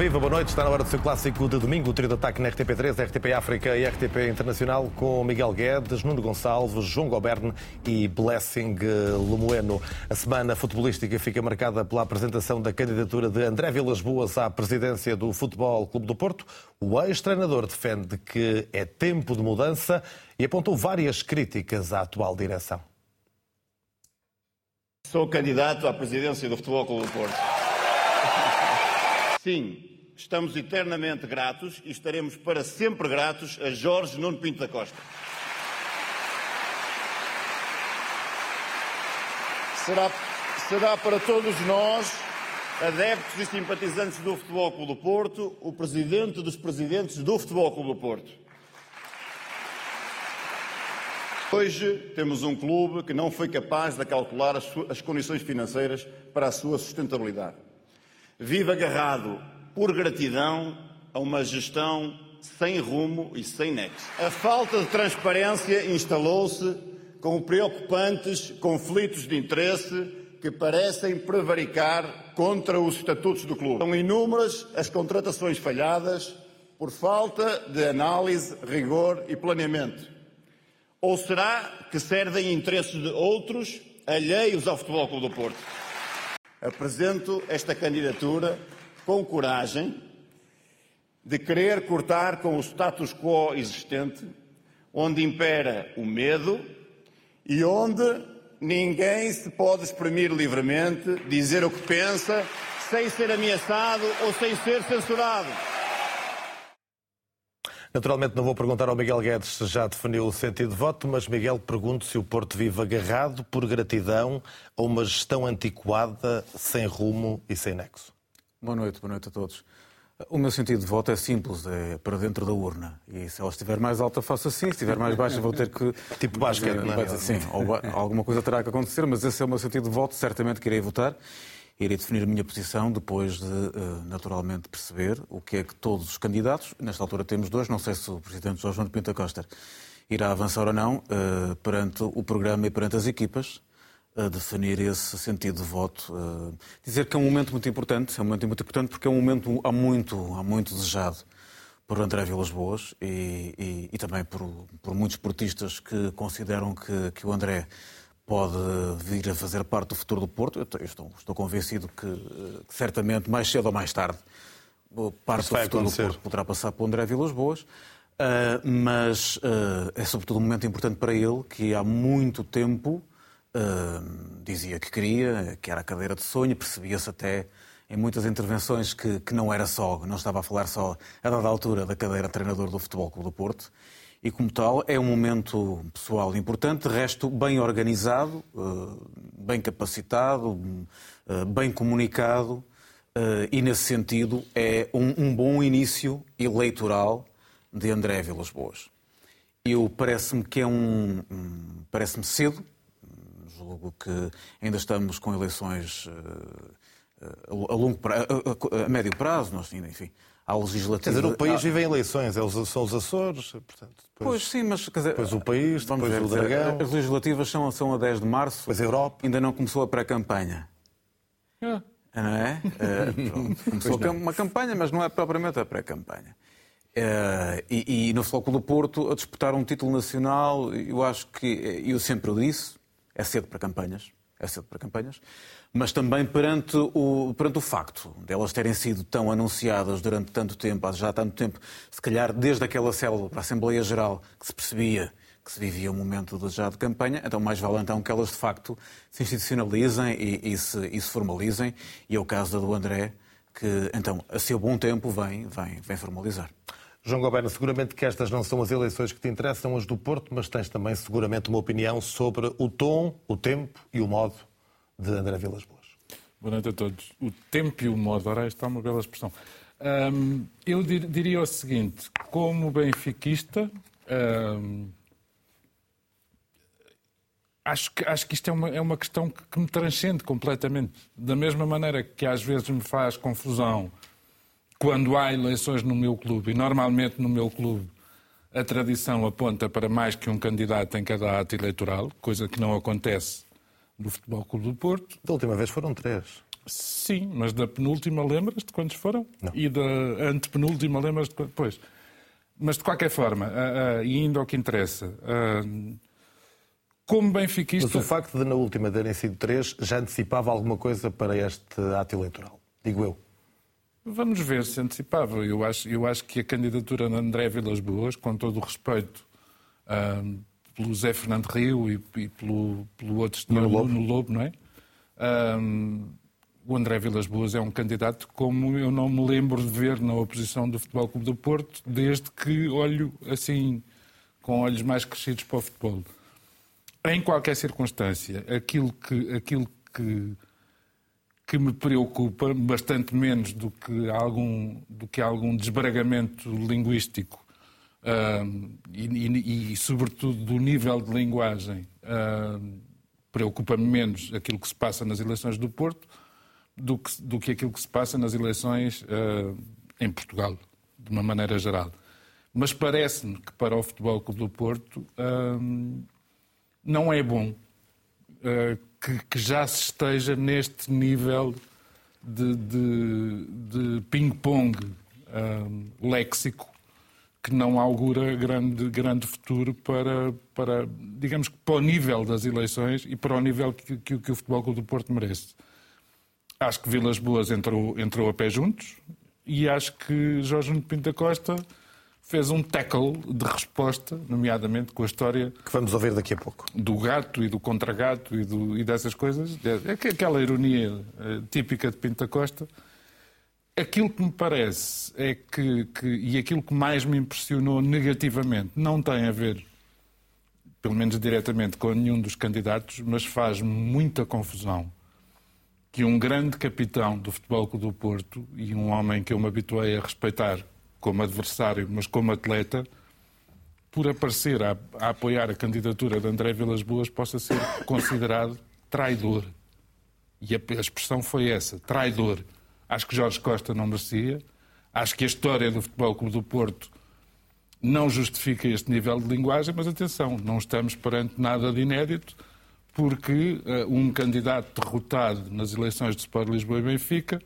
Viva, boa noite. Está na hora do seu clássico de domingo, o trio de ataque na RTP3, RTP África e RTP Internacional, com Miguel Guedes, Nuno Gonçalves, João Goberne e Blessing Lemoeno. A semana futebolística fica marcada pela apresentação da candidatura de André Vilas Boas à presidência do Futebol Clube do Porto. O ex-treinador defende que é tempo de mudança e apontou várias críticas à atual direção. Sou candidato à presidência do Futebol Clube do Porto. Sim, estamos eternamente gratos e estaremos para sempre gratos a Jorge Nuno Pinto da Costa. Será, será para todos nós, adeptos e simpatizantes do Futebol Clube do Porto, o presidente dos presidentes do Futebol Clube do Porto. Hoje temos um clube que não foi capaz de calcular as, as condições financeiras para a sua sustentabilidade vive agarrado por gratidão a uma gestão sem rumo e sem nexo. A falta de transparência instalou-se com preocupantes conflitos de interesse que parecem prevaricar contra os estatutos do clube. São inúmeras as contratações falhadas por falta de análise, rigor e planeamento. Ou será que servem interesses de outros alheios ao Futebol Clube do Porto? Apresento esta candidatura com coragem de querer cortar com o status quo existente, onde impera o medo e onde ninguém se pode exprimir livremente, dizer o que pensa, sem ser ameaçado ou sem ser censurado. Naturalmente não vou perguntar ao Miguel Guedes se já definiu o sentido de voto, mas Miguel pergunto se o Porto vive agarrado por gratidão ou uma gestão antiquada, sem rumo e sem nexo. Boa noite, boa noite a todos. O meu sentido de voto é simples, é para dentro da urna. E se ela estiver mais alta, faço assim. Se estiver mais baixa, vou ter que. Tipo basquete, não é? Sim, alguma coisa terá que acontecer, mas esse é o meu sentido de voto. Certamente que irei votar irei definir a minha posição depois de, eh, naturalmente, perceber o que é que todos os candidatos, nesta altura temos dois, não sei se o Presidente Jorge João de Pinta Costa irá avançar ou não, eh, perante o programa e perante as equipas, a definir esse sentido de voto. Eh, dizer que é um momento muito importante, é um momento muito importante porque é um momento há muito, há muito desejado por André Vilas Boas e, e, e também por, por muitos portistas que consideram que, que o André pode vir a fazer parte do futuro do Porto. Eu estou, estou convencido que, que, certamente, mais cedo ou mais tarde, parte do futuro acontecer. do Porto poderá passar por André Vilas Boas. Uh, mas uh, é sobretudo um momento importante para ele, que há muito tempo dizia que queria, que era a cadeira de sonho, percebia-se até em muitas intervenções que, que não era só, não estava a falar só a dada altura da cadeira de treinador do Futebol Clube do Porto, e, como tal, é um momento pessoal importante, de resto, bem organizado, eh, bem capacitado, eh, bem comunicado, eh, e, nesse sentido, é um, bom início eleitoral de André Vilas Boas. Eu parece-me que é um. parece-me cedo, julgo que ainda estamos com eleições a, longo prazo, a, médio prazo, enfim, à legislativa. Quer dizer, o país vive em eleições, é são os Açores, portanto. Depois, pois sim, mas quer dizer, depois o país, depois ver, o Dragão. As legislativas são, são a 10 de março. Depois a Europa. Ainda não começou a pré-campanha. É. Não é? Uh, começou não. uma campanha, mas não é propriamente a pré-campanha. Uh, e, e, no Flóculo do Porto, a disputar um título nacional, eu acho que, eu sempre o disse, é cedo para campanhas. É cedo para campanhas mas também perante o, perante o facto de elas terem sido tão anunciadas durante tanto tempo, há já tanto tempo, se calhar desde aquela célula para a Assembleia Geral, que se percebia que se vivia um momento de, já de campanha, então mais vale então que elas de facto se institucionalizem e, e, se, e se formalizem, e é o caso da do André, que então a seu bom tempo vem, vem, vem formalizar. João Goberno, seguramente que estas não são as eleições que te interessam, as do Porto, mas tens também seguramente uma opinião sobre o tom, o tempo e o modo de André Vilas Boas. Boa noite a todos. O tempo e o modo, ora, esta é uma bela expressão. Um, eu dir, diria o seguinte, como benfiquista, um, acho, que, acho que isto é uma, é uma questão que, que me transcende completamente. Da mesma maneira que às vezes me faz confusão quando há eleições no meu clube, e normalmente no meu clube a tradição aponta para mais que um candidato em cada ato eleitoral, coisa que não acontece do Futebol Clube do Porto. Da última vez foram três. Sim, mas da penúltima lembras-te quantos foram? Não. E da antepenúltima lembras-te quantos? Pois. Mas de qualquer forma, uh, uh, e indo ao que interessa, uh, como benfiquista... Mas o facto de na última terem sido três já antecipava alguma coisa para este ato eleitoral, digo eu. Vamos ver se antecipava. Eu acho, eu acho que a candidatura de André Vilas Boas, com todo o respeito pelo Zé Fernando Rio e, e pelo, pelo outro senhor Nuno Lobo. Lobo, não é? o André Vilas Boas é um candidato como eu não me lembro de ver na oposição do Futebol Clube do Porto, desde que olho assim, com olhos mais crescidos para o futebol. Em qualquer circunstância, aquilo que, aquilo que, que me preocupa, bastante menos do que algum, do que algum desbragamento linguístico uh, e, e, e, sobretudo, do nível de linguagem, uh, preocupa-me menos aquilo que se passa nas eleições do Porto do que, do que aquilo que se passa nas eleições uh, em Portugal, de uma maneira geral. Mas parece-me que para o Futebol Clube do Porto não é bom uh, que, que, já se esteja neste nível de, de, de ping-pong léxico que não augura grande, grande futuro para, para, digamos que para o nível das eleições e para o nível que, que, que o Futebol Clube do Porto merece. Acho que Vilas Boas entrou, entrou a pé juntos e acho que Jorge Pinto da Costa fez um tackle de resposta, nomeadamente com a história... Que vamos ouvir daqui a pouco. Do gato e do contra-gato e, do, e dessas coisas. É aquela ironia eh, típica de Pinto da Costa. Aquilo que me parece é que, que, e aquilo que mais me impressionou negativamente, não tem a ver, pelo menos diretamente, com nenhum dos candidatos, mas faz muita confusão que um grande capitão do Futebol Clube do Porto e um homem que eu me habituei a respeitar como adversário, mas como atleta, por aparecer a, a apoiar a candidatura de André Vilas Boas, possa ser considerado traidor. E a, a expressão foi essa, traidor. Acho que Jorge Costa não merecia. Acho que a história do Futebol Clube do Porto não justifica este nível de linguagem, mas atenção, não estamos perante nada de inédito porque uh, um candidato derrotado nas eleições de Sport Lisboa e Benfica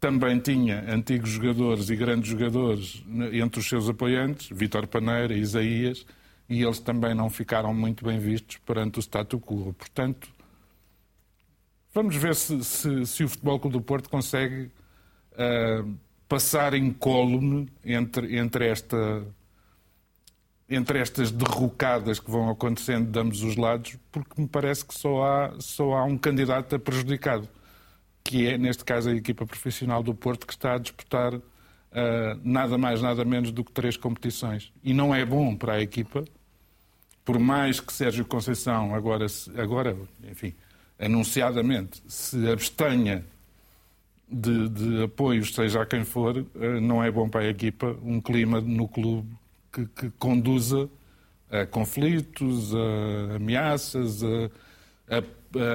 também tinha antigos jogadores e grandes jogadores entre os seus apoiantes, Vítor Paneira, Isaías, e eles também não ficaram muito bem vistos perante o statu quo. Portanto, vamos ver se, se, se o Futebol Clube do Porto consegue uh, passar incólume entre, entre esta entre estas derrocadas que vão acontecendo de ambos os lados, porque me parece que só há, só há um candidato a prejudicado, que é, neste caso, a equipa profissional do Porto, que está a disputar uh, nada mais, nada menos do que três competições. E não é bom para a equipa, por mais que Sérgio Conceição agora, agora enfim, anunciadamente, se abstenha de, de apoios, seja a quem for, uh, não é bom para a equipa um clima no clube que, que conduza a conflitos, a ameaças, a, a,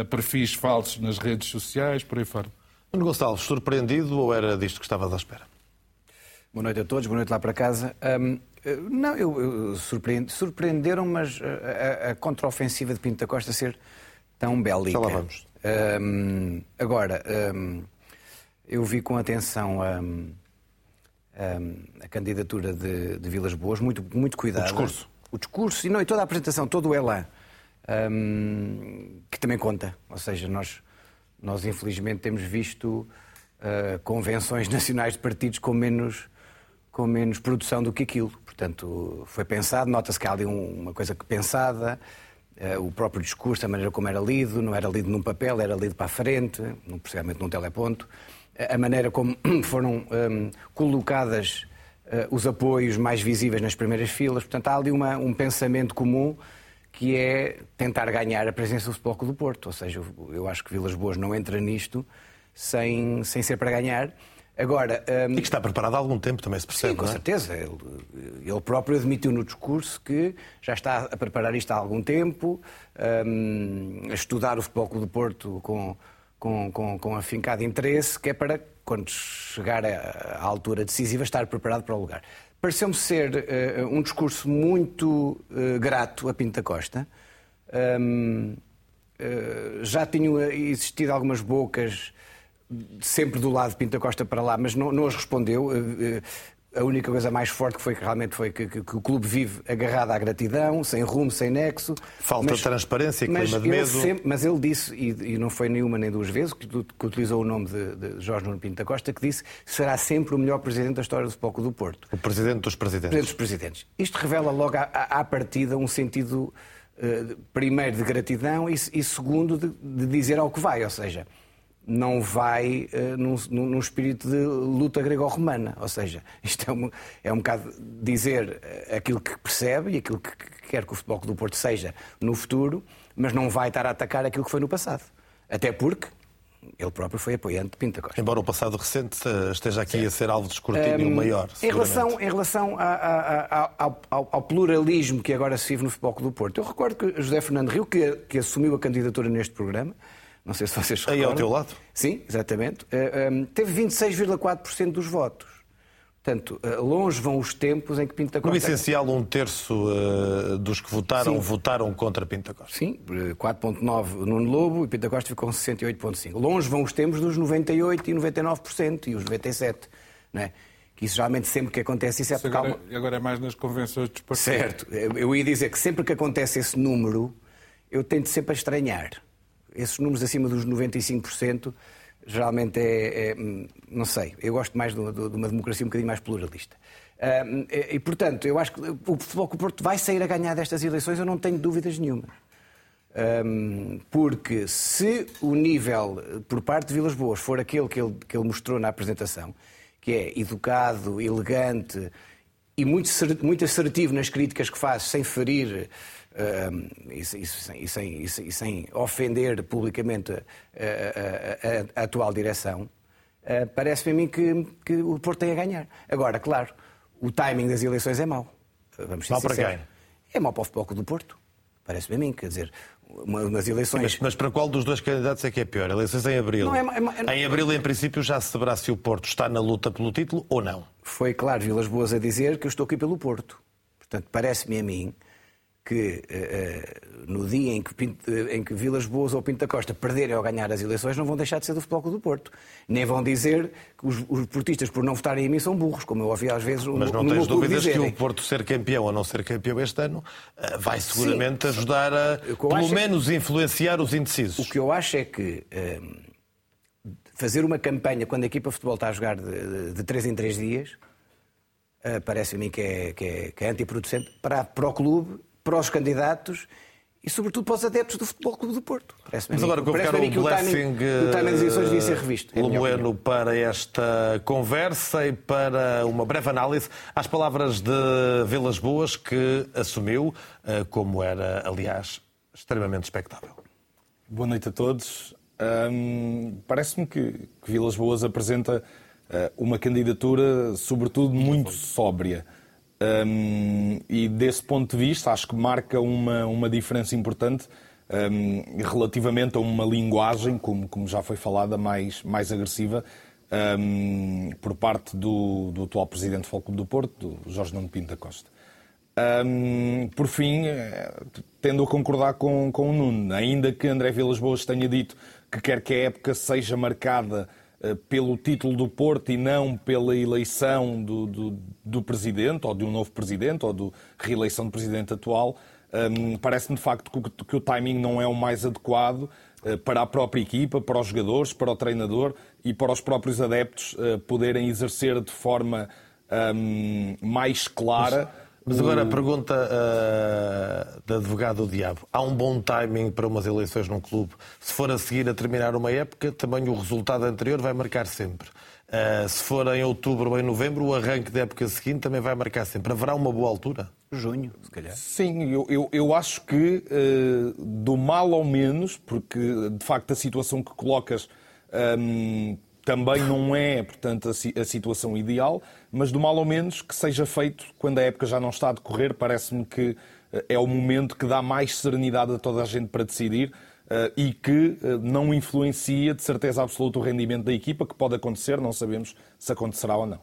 perfis falsos nas redes sociais, por aí fora. Nuno Gonçalves, surpreendido ou era disto que estavas à espera? Boa noite a todos, boa noite lá para casa. Um, não, eu, eu surpreend, surpreenderam, mas a, a contraofensiva de Pinto da Costa ser tão bélica. Já lá vamos. Um, agora, um, eu vi com atenção a candidatura de, de, Vilas Boas, muito, muito cuidado. O discurso. O discurso e, não, e toda a apresentação, todo o elan, um, que também conta. Ou seja, nós, nós infelizmente temos visto uh, convenções nacionais de partidos com menos, com menos produção do que aquilo. Portanto, foi pensado, nota-se que há ali uma coisa que pensada, uh, o próprio discurso, a maneira como era lido, não era lido num papel, era lido para a frente, precisamente num teleponto a maneira como foram um, colocadas uh, os apoios mais visíveis nas primeiras filas. Portanto, há ali uma, um pensamento comum que é tentar ganhar a presença do Futebol Clube do Porto. Ou seja, eu acho que Vilas Boas não entra nisto sem, sem ser para ganhar. Agora, um... E que está preparado há algum tempo, também se percebe. Sim, com é? certeza. Ele, ele, próprio admitiu no discurso que já está a preparar isto há algum tempo, um, a estudar o Futebol Clube do Porto com, com, com, com afincado interesse, que é para, quando chegar à altura decisiva, estar preparado para o lugar. Pareceu-me ser uh, um discurso muito uh, grato a Pinta Costa. Um, uh, já tinham existido algumas bocas sempre do lado de Pinta Costa para lá, mas não, não as respondeu. A única coisa mais forte que foi que realmente foi que, que, que o clube vive agarrado à gratidão, sem rumo, sem nexo. Falta mas, de transparência, mas clima de medo. Sempre, mas ele disse, e, e, não foi nenhuma nem duas vezes, que, que utilizou o nome de, de Jorge Nuno Pinto da Costa, que disse será sempre o melhor presidente da história do Futebol do Porto. O presidente dos presidentes. Presidente dos presidentes. Isto revela logo à, à partida um sentido, uh, primeiro, de gratidão e, e segundo, de, de dizer ao que vai, ou seja não vai uh, num, num, espírito de luta grego-romana. Ou seja, isto é um, é um bocado dizer eh, aquilo que percebe e aquilo que quer que o Futebol do Porto seja no futuro, mas não vai estar a atacar aquilo que foi no passado. Até porque ele próprio foi apoiante de Pinta Costa. Embora o passado recente eh, esteja aqui Sim. a ser alvo de escrutínio um, maior. Em relação, em relação a, a, a, ao, ao, pluralismo que agora se vive no Futebol do Porto, eu recordo que José Fernando Rio, que, que assumiu a candidatura neste programa, não sei se vocês recordam. Aí ao teu lado? Sim, exatamente. Eh, ehm, teve 26,4% dos votos. Portanto, eh, longe vão os tempos em que Pinta Costa... No essencial, um terço uh, dos que votaram, Sim. votaram contra Pinta Costa. Sim, 4,9% Nuno Lobo e Pinta Costa ficou com 68,5%. Longe vão os tempos dos 98% e 99% e os 97%. Não é? Que isso geralmente sempre que acontece isso é porque... Agora, agora é mais nas convenções dos partidos. Certo. Eu ia dizer que sempre que acontece esse número, eu tento sempre a estranhar esses números acima dos 95% geralmente é, é, não sei, eu gosto mais de uma, de uma, democracia um bocadinho mais pluralista. E, portanto, eu acho que o Futebol Clube Porto vai sair a ganhar destas eleições, eu não tenho dúvidas nenhuma. Um, porque se o nível por parte de Vilas Boas for aquele que ele, que ele mostrou na apresentação, que é educado, elegante e muito, muito assertivo nas críticas que faz, sem ferir e, sem, ofender publicamente a, atual direção, uh, parece-me a mim que, que, o Porto tem a ganhar. Agora, claro, o timing das eleições é mau. Vamos ser mau para quem? É mau para o futebol do Porto. Parece-me a mim, quer dizer, umas eleições. Mas, mas, para qual dos dois candidatos é que é pior? Eleições em abril. Não, é, é, é, em abril, em princípio, já se saberá se o Porto está na luta pelo título ou não. Foi claro, Vilas Boas a dizer que eu estou aqui pelo Porto. Portanto, parece-me a mim que uh, no dia em que, Pinto, em que Vilas Boas ou Pinto da Costa perderem ou ganhar as eleições, não vão deixar de ser do Futebol do Porto. Nem vão dizer que os, os portistas, por não votarem em mim, são burros, como eu ouvi às vezes Mas não tens dúvidas dizerem. que o Porto ser campeão ou não ser campeão este ano uh, vai seguramente Sim. ajudar a, pelo é menos, é... influenciar os indecisos. O que eu acho é que uh, fazer uma campanha quando a equipa de futebol está a jogar de, de 3 em 3 dias, parece a mim que é, que é, que é antiproducente para, para o clube para os candidatos e, sobretudo, para os adeptos do Futebol Clube do Porto. Mas agora que eu quero o blessing o timing das eleições devia ser revisto. É Lemoeno para esta conversa e para uma breve análise às palavras de Vilas Boas, que assumiu, eh, como era, aliás, extremamente expectável. Boa noite a todos. Hum, Parece-me que, que, Vilas Boas apresenta uh, uma candidatura, sobretudo, muito sóbria. Um, e desse ponto de vista, acho que marca uma, uma diferença importante um, relativamente a uma linguagem, como, como já foi falada, mais, mais agressiva um, por parte do, do atual presidente do Futebol do Porto, do Jorge Nuno Pinto da Costa. por fim, eh, tendo a concordar com, com o Nuno, ainda que André Vilas Boas tenha dito que quer que a época seja marcada pelo título do Porto e não pela eleição do, do, do, presidente, ou de um novo presidente, ou da reeleição do presidente atual, um, parece-me de facto que, que, o timing não é o mais adequado uh, para a própria equipa, para os jogadores, para o treinador e para os próprios adeptos uh, poderem exercer de forma um, mais clara. Mas agora a pergunta uh, da advogado do diabo. Há um bom timing para umas eleições num clube? Se for a seguir a terminar uma época, também o resultado anterior vai marcar sempre. Uh, se for em outubro ou em novembro, o arranque da época seguinte também vai marcar sempre. Haverá uma boa altura? Junho, se calhar. Sim, eu, eu, eu acho que uh, do mal ao menos, porque de facto a situação que colocas um, também não é, portanto, a, situação ideal, mas do mal ao menos que seja feito quando a época já não está a decorrer, parece-me que eh, é o momento que dá mais serenidade a toda a gente para decidir uh, e que uh, não influencia de certeza absoluta o rendimento da equipa, que pode acontecer, não sabemos se acontecerá ou não.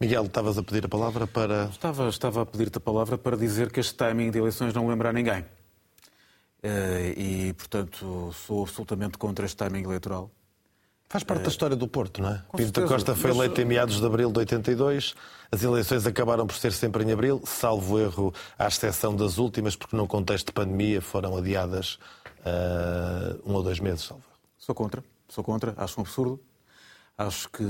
Miguel, estavas a pedir a palavra para. Estava, estava a pedir-te a palavra para dizer que este timing de eleições não lembra a ninguém. E, portanto, sou absolutamente contra este timing eleitoral. Faz parte da história do Porto, não é? Com Pinto da Costa foi mas- eleito em meados de abril de 82. As eleições acabaram por ser sempre em abril, salvo erro, à exceção das últimas, porque num contexto de pandemia foram adiadas ah, um ou dois meses, salvo erro. Sou contra, sou contra, acho um absurdo. Acho que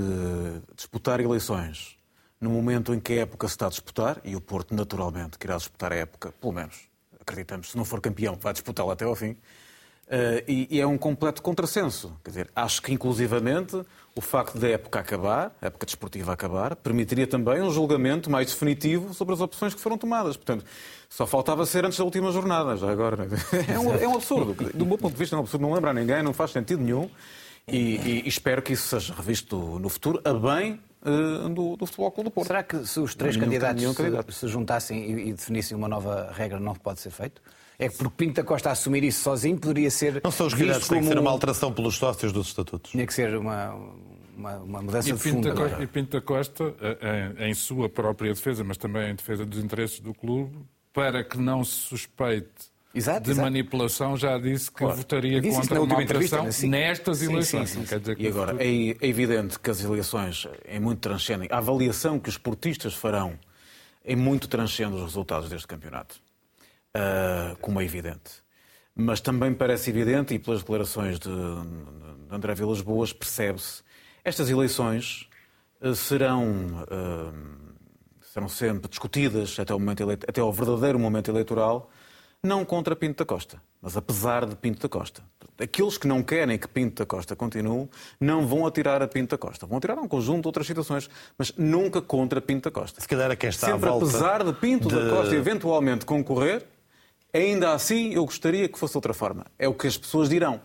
disputar eleições no momento em que a época se está a disputar, e o Porto naturalmente querá disputar a época, pelo menos acreditamos, se não for campeão, vai disputá-la até ao fim, eh, e, e é um completo contrassenso. Quer dizer, acho que inclusivamente o facto da época acabar, a época desportiva acabar, permitiria também um julgamento mais definitivo sobre as opções que foram tomadas. Portanto, só faltava ser antes da última jornada, já agora. É um, é um absurdo. Do meu ponto de vista, é um absurdo. Não lembra a ninguém, não faz sentido nenhum. E, e- espero que isso seja revisto no futuro, a bem eh, do, do Futebol Clube do Porto. Será que se os três Nenhum- candidatos nenhum se- candidato. Se, juntassem e, e definissem uma nova regra, não pode ser feito? É que porque Pinto da Costa assumir isso sozinho poderia ser. Não são os visto candidatos, tem que como ser uma um- alteração pelos sócios dos estatutos. Tinha que ser uma, uma, uma mudança E de fundo. Costa, agora. e Pinto da Costa, eh, em, em sua própria defesa, mas também em defesa dos interesses do clube, para que não se suspeite Exato, de exato. manipulação, já disse que votaria Disse contra entrevista, alteração sim. nestas Sim, sim, eleições. sim, dizer que E agora, é é evidente que as eleições em muito transcendem. A avaliação que os portistas farão em muito transcende os resultados deste campeonato. Ah, como é evidente. Mas também parece evidente, e pelas declarações de, de André Vilas Boas, percebe-se, estas eleições ah, serão, ah, serão sempre discutidas até, o momento até ao verdadeiro momento eleitoral, não contra Pinto da Costa, mas apesar de Pinto da Costa. Aqueles que não querem que Pinto da Costa continue não vão atirar a Pinto da Costa. Vão atirar a um conjunto de outras situações, mas nunca contra Pinto da Costa. Se calhar a quem está Sempre à volta apesar de Pinto de- da Costa eventualmente concorrer, ainda assim eu gostaria que fosse outra forma. É o que as pessoas dirão.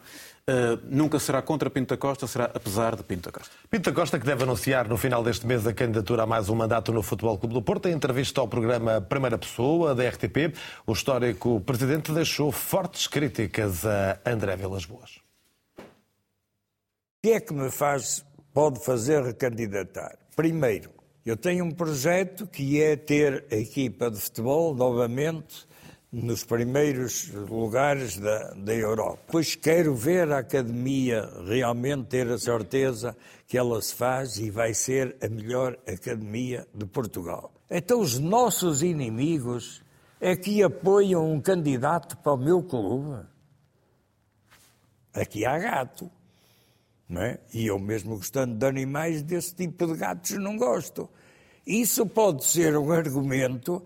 Uh, nunca será contra Pinto da Costa, será apesar de Pinto da Costa. Pinto da Costa, que deve anunciar no final deste mês a candidatura a mais um mandato no Futebol Clube do Porto, em entrevista ao programa Primeira Pessoa, da RTP, o histórico presidente deixou fortes críticas a André Vilas Boas. O que é que me faz, pode fazer recandidatar? Primeiro, eu tenho um projeto que é ter a equipa de futebol novamente nos primeiros lugares da, da Europa. Pois quero ver a academia realmente ter a certeza que ela se faz e vai ser a melhor academia de Portugal. Então os nossos inimigos é que apoiam um candidato para o meu clube. Aqui há gato. Não é? E eu mesmo gostando de animais, desse tipo de gatos não gosto. Isso pode ser um argumento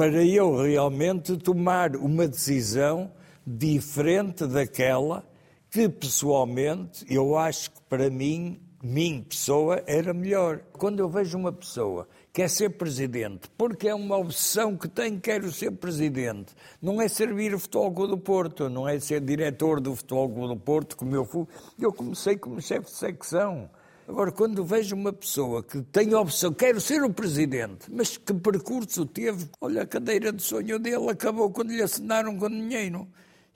para eu realmente tomar uma decisão diferente daquela que pessoalmente eu acho que para mim, minha pessoa, era melhor. Quando eu vejo uma pessoa que quer ser presidente, porque é uma obsessão que tenho, quero ser presidente, não é servir o Futebol Clube do Porto, não é ser diretor do Futebol Clube do Porto, como eu fui. Eu comecei como chefe de secção. Agora, quando vejo uma pessoa que tem a opção, quero ser o presidente, mas que percurso teve? Olha, a cadeira de sonho dele acabou quando lhe assinaram com dinheiro.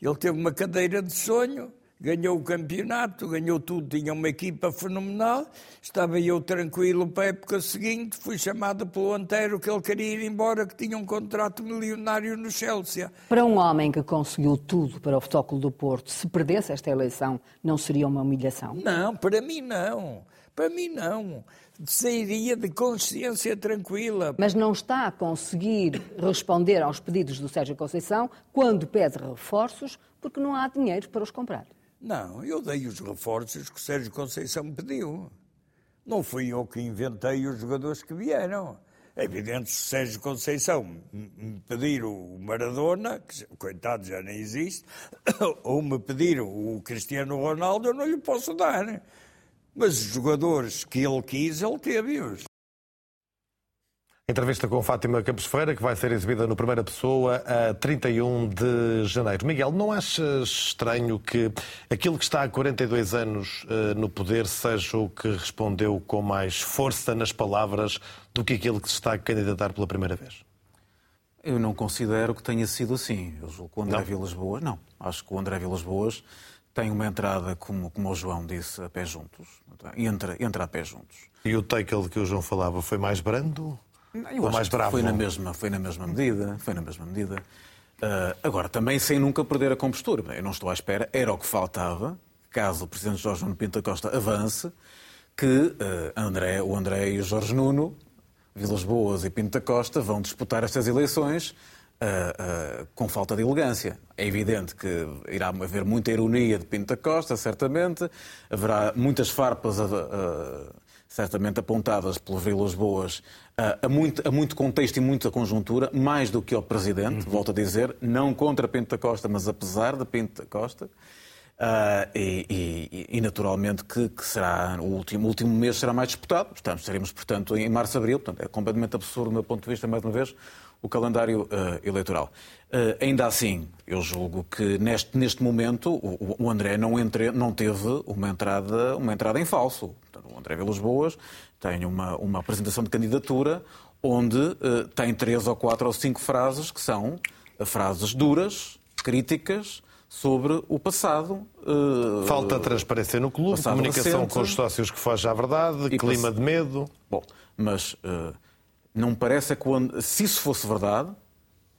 Ele teve uma cadeira de sonho, ganhou o campeonato, ganhou tudo, tinha uma equipa fenomenal. Estava eu tranquilo para a época seguinte, fui chamado pelo Antero que ele queria ir embora, que tinha um contrato milionário no Chelsea. Para um homem que conseguiu tudo para o Futebol do Porto, se perdesse esta eleição, não seria uma humilhação? Não, para mim não. Para mim não. Sairia de consciência tranquila. Mas não está a conseguir responder aos pedidos do Sérgio Conceição quando pede reforços, porque não há dinheiro para os comprar. Não, eu dei os reforços que o Sérgio Conceição me pediu. Não fui eu que inventei os jogadores que vieram. É evidente se o Sérgio Conceição me pedir o Maradona, que coitado já nem existe, ou me pedir o Cristiano Ronaldo, eu não lhe posso dar. Mas os jogadores que ele quis, ele teve-os. Entrevista com Fátima Campos Ferreira, que vai ser exibida no Primeira Pessoa a 31 de janeiro. Miguel, não achas estranho que aquilo que está há 42 anos eh, no poder seja o que respondeu com mais força nas palavras do que aquele que se está a candidatar pela primeira vez? Eu não considero que tenha sido assim. Eu julgo que o André Não? Vilas Boas, não. Acho que o André Vilas Boas tem uma entrada, como, como o João disse, a pé juntos. Entra, entra a pé juntos. E o take de que o João falava foi mais brando? Eu Ou mais bravo? Foi na mesma, foi na mesma medida, foi na mesma medida. Ah, agora, também sem nunca perder a compostura. Eu não estou à espera, era o que faltava, caso o Presidente Jorge Nuno Pinto da Costa avance, que uh, André, o André e o Jorge Nuno, Vilas Boas e Pinto da Costa, vão disputar estas eleições uh, uh, com falta de elegância. É evidente que irá haver muita ironia de Pinto da Costa, certamente, haverá muitas farpas certamente apontadas pelos Vilas Boas a muito, a muito contexto e muita conjuntura, mais do que ao Presidente, uhum. volto a dizer, não contra Pinto da Costa, mas apesar de Pinto da Costa. Uh, e, e, e, naturalmente que, que, será o último, o último mês será mais disputado, portanto, estaremos, portanto, em março, abril, portanto, é completamente absurdo, do meu ponto de vista, mais uma vez, o calendário uh, eleitoral. Uh, ainda assim, eu julgo que neste, neste momento o, o André não, entre, não teve uma entrada, uma entrada em falso. Portanto, o André Vilas Boas tem uma, uma apresentação de candidatura onde tem três ou quatro ou cinco frases que são frases duras, críticas, sobre o passado. Uh, Falta transparência no clube, comunicação recente, com os sócios que foge à verdade, clima pass... de medo. Bom, mas uh, não me parece que quando... se isso fosse verdade,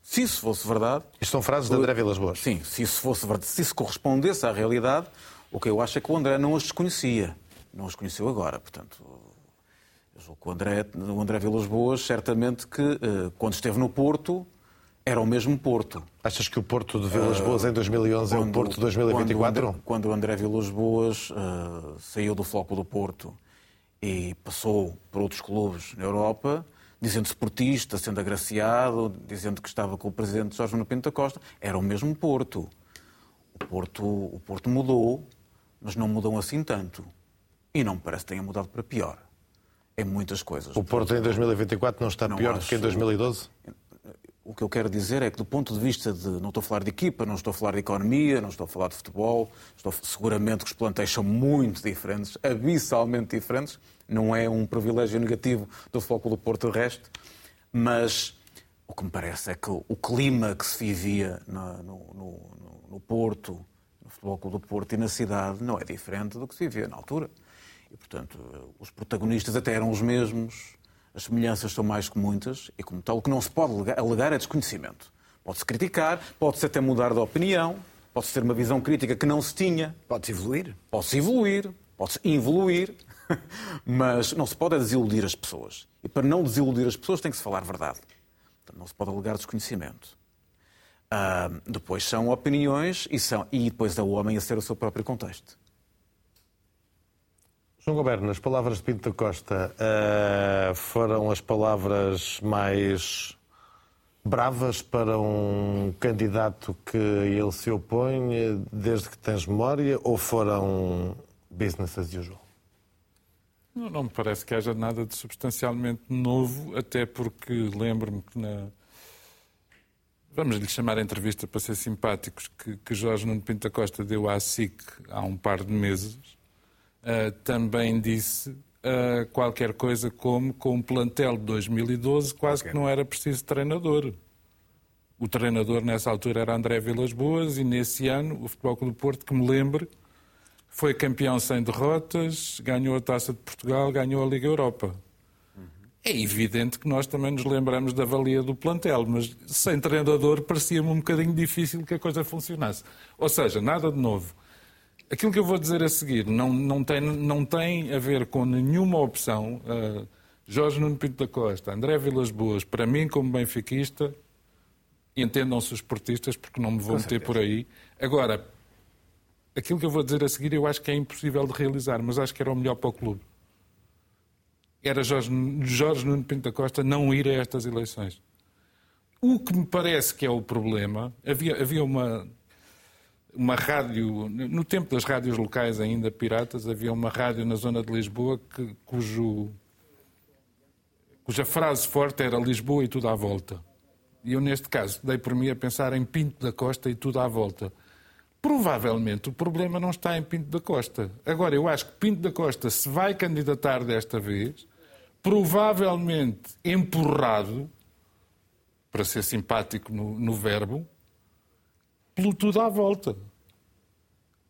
se isso fosse verdade. Isto são frases de André Vilas Boas. Sim, se isso fosse verdade, se isso correspondesse à realidade, o que eu acho é que o André não as desconhecia. Não as conheceu agora, portanto. Eu julgo que o André, o André Vilas Boas, certamente que, uh, quando esteve no Porto, era o mesmo Porto. Achas que o Porto de Vilas Boas em 2011 quando, é o Porto de 2024? Quando, quando o André Vilas Boas uh, saiu do foco do Porto e passou por outros clubes na Europa, dizendo esportista, sendo agraciado, dizendo que estava com o presidente Jorge Nuno Pinto da Costa, era o mesmo Porto. O Porto, o Porto mudou, mas não mudou assim tanto. E não me parece que tenha mudado para pior. Em muitas coisas. O Porto em 2024 não está não pior acho... do que em 2012? O que eu quero dizer é que, do ponto de vista de. Não estou a falar de equipa, não estou a falar de economia, não estou a falar de futebol, estou, seguramente que os plantéis são muito diferentes, abissalmente diferentes. Não é um privilégio negativo do foco do Porto do resto, mas o que me parece é que o clima que se vivia no, no, no, Porto, no Futebol Clube do Porto e na cidade não é diferente do que se vivia na altura. E, portanto, os protagonistas até eram os mesmos, as semelhanças são mais que muitas e, como tal, o que não se pode alegar é desconhecimento. Pode-se criticar, pode-se até mudar de opinião, pode-se ter uma visão crítica que não se tinha. Pode-se evoluir. Pode-se evoluir, pode-se evoluir, mas não se pode desiludir as pessoas. E para não desiludir as pessoas tem que se falar verdade. Então, não se pode alegar desconhecimento. Uh, depois são opiniões e, são, e depois é o homem a ser o seu próprio contexto. João Goberno, as palavras de Pinto da Costa uh, foram as palavras mais bravas para um candidato que ele se opõe desde que tens memória ou foram business as usual? Não, não me parece que haja nada de substancialmente novo, até porque lembro-me que na. Vamos lhe chamar a entrevista para ser simpáticos, que, que Jorge Nuno Pinto da Costa deu à SIC há um par de meses uh, também disse uh, qualquer coisa como com o plantel de 2012 quase okay. que não era preciso treinador. O treinador nessa altura era André Vilas Boas e nesse ano o Futebol Clube do Porto, que me lembre, foi campeão sem derrotas, ganhou a Taça de Portugal, ganhou a Liga Europa. É evidente que nós também nos lembramos da valia do plantel, mas sem treinador parecia-me um bocadinho difícil que a coisa funcionasse. Ou seja, nada de novo. Aquilo que eu vou dizer a seguir não, não, tem, não tem a ver com nenhuma opção. Uh, Jorge Nuno Pinto da Costa, André Vilas Boas, para mim, como benfiquista, entendam-se os esportistas, porque não me vou meter por aí. Agora, aquilo que eu vou dizer a seguir eu acho que é impossível de realizar, mas acho que era o melhor para o clube. Era Jorge, Jorge Nuno Pinto da Costa não ir a estas eleições. O que me parece que é o problema, havia, havia uma uma rádio, no tempo das rádios locais ainda piratas, havia uma rádio na zona de Lisboa que, cujo, cuja frase forte era Lisboa e tudo à volta. E eu, neste caso, dei por mim a pensar em Pinto da Costa e tudo à volta. Provavelmente o problema não está em Pinto da Costa. Agora, eu acho que Pinto da Costa se vai candidatar desta vez, provavelmente empurrado, para ser simpático no, no verbo, pelo tudo à volta.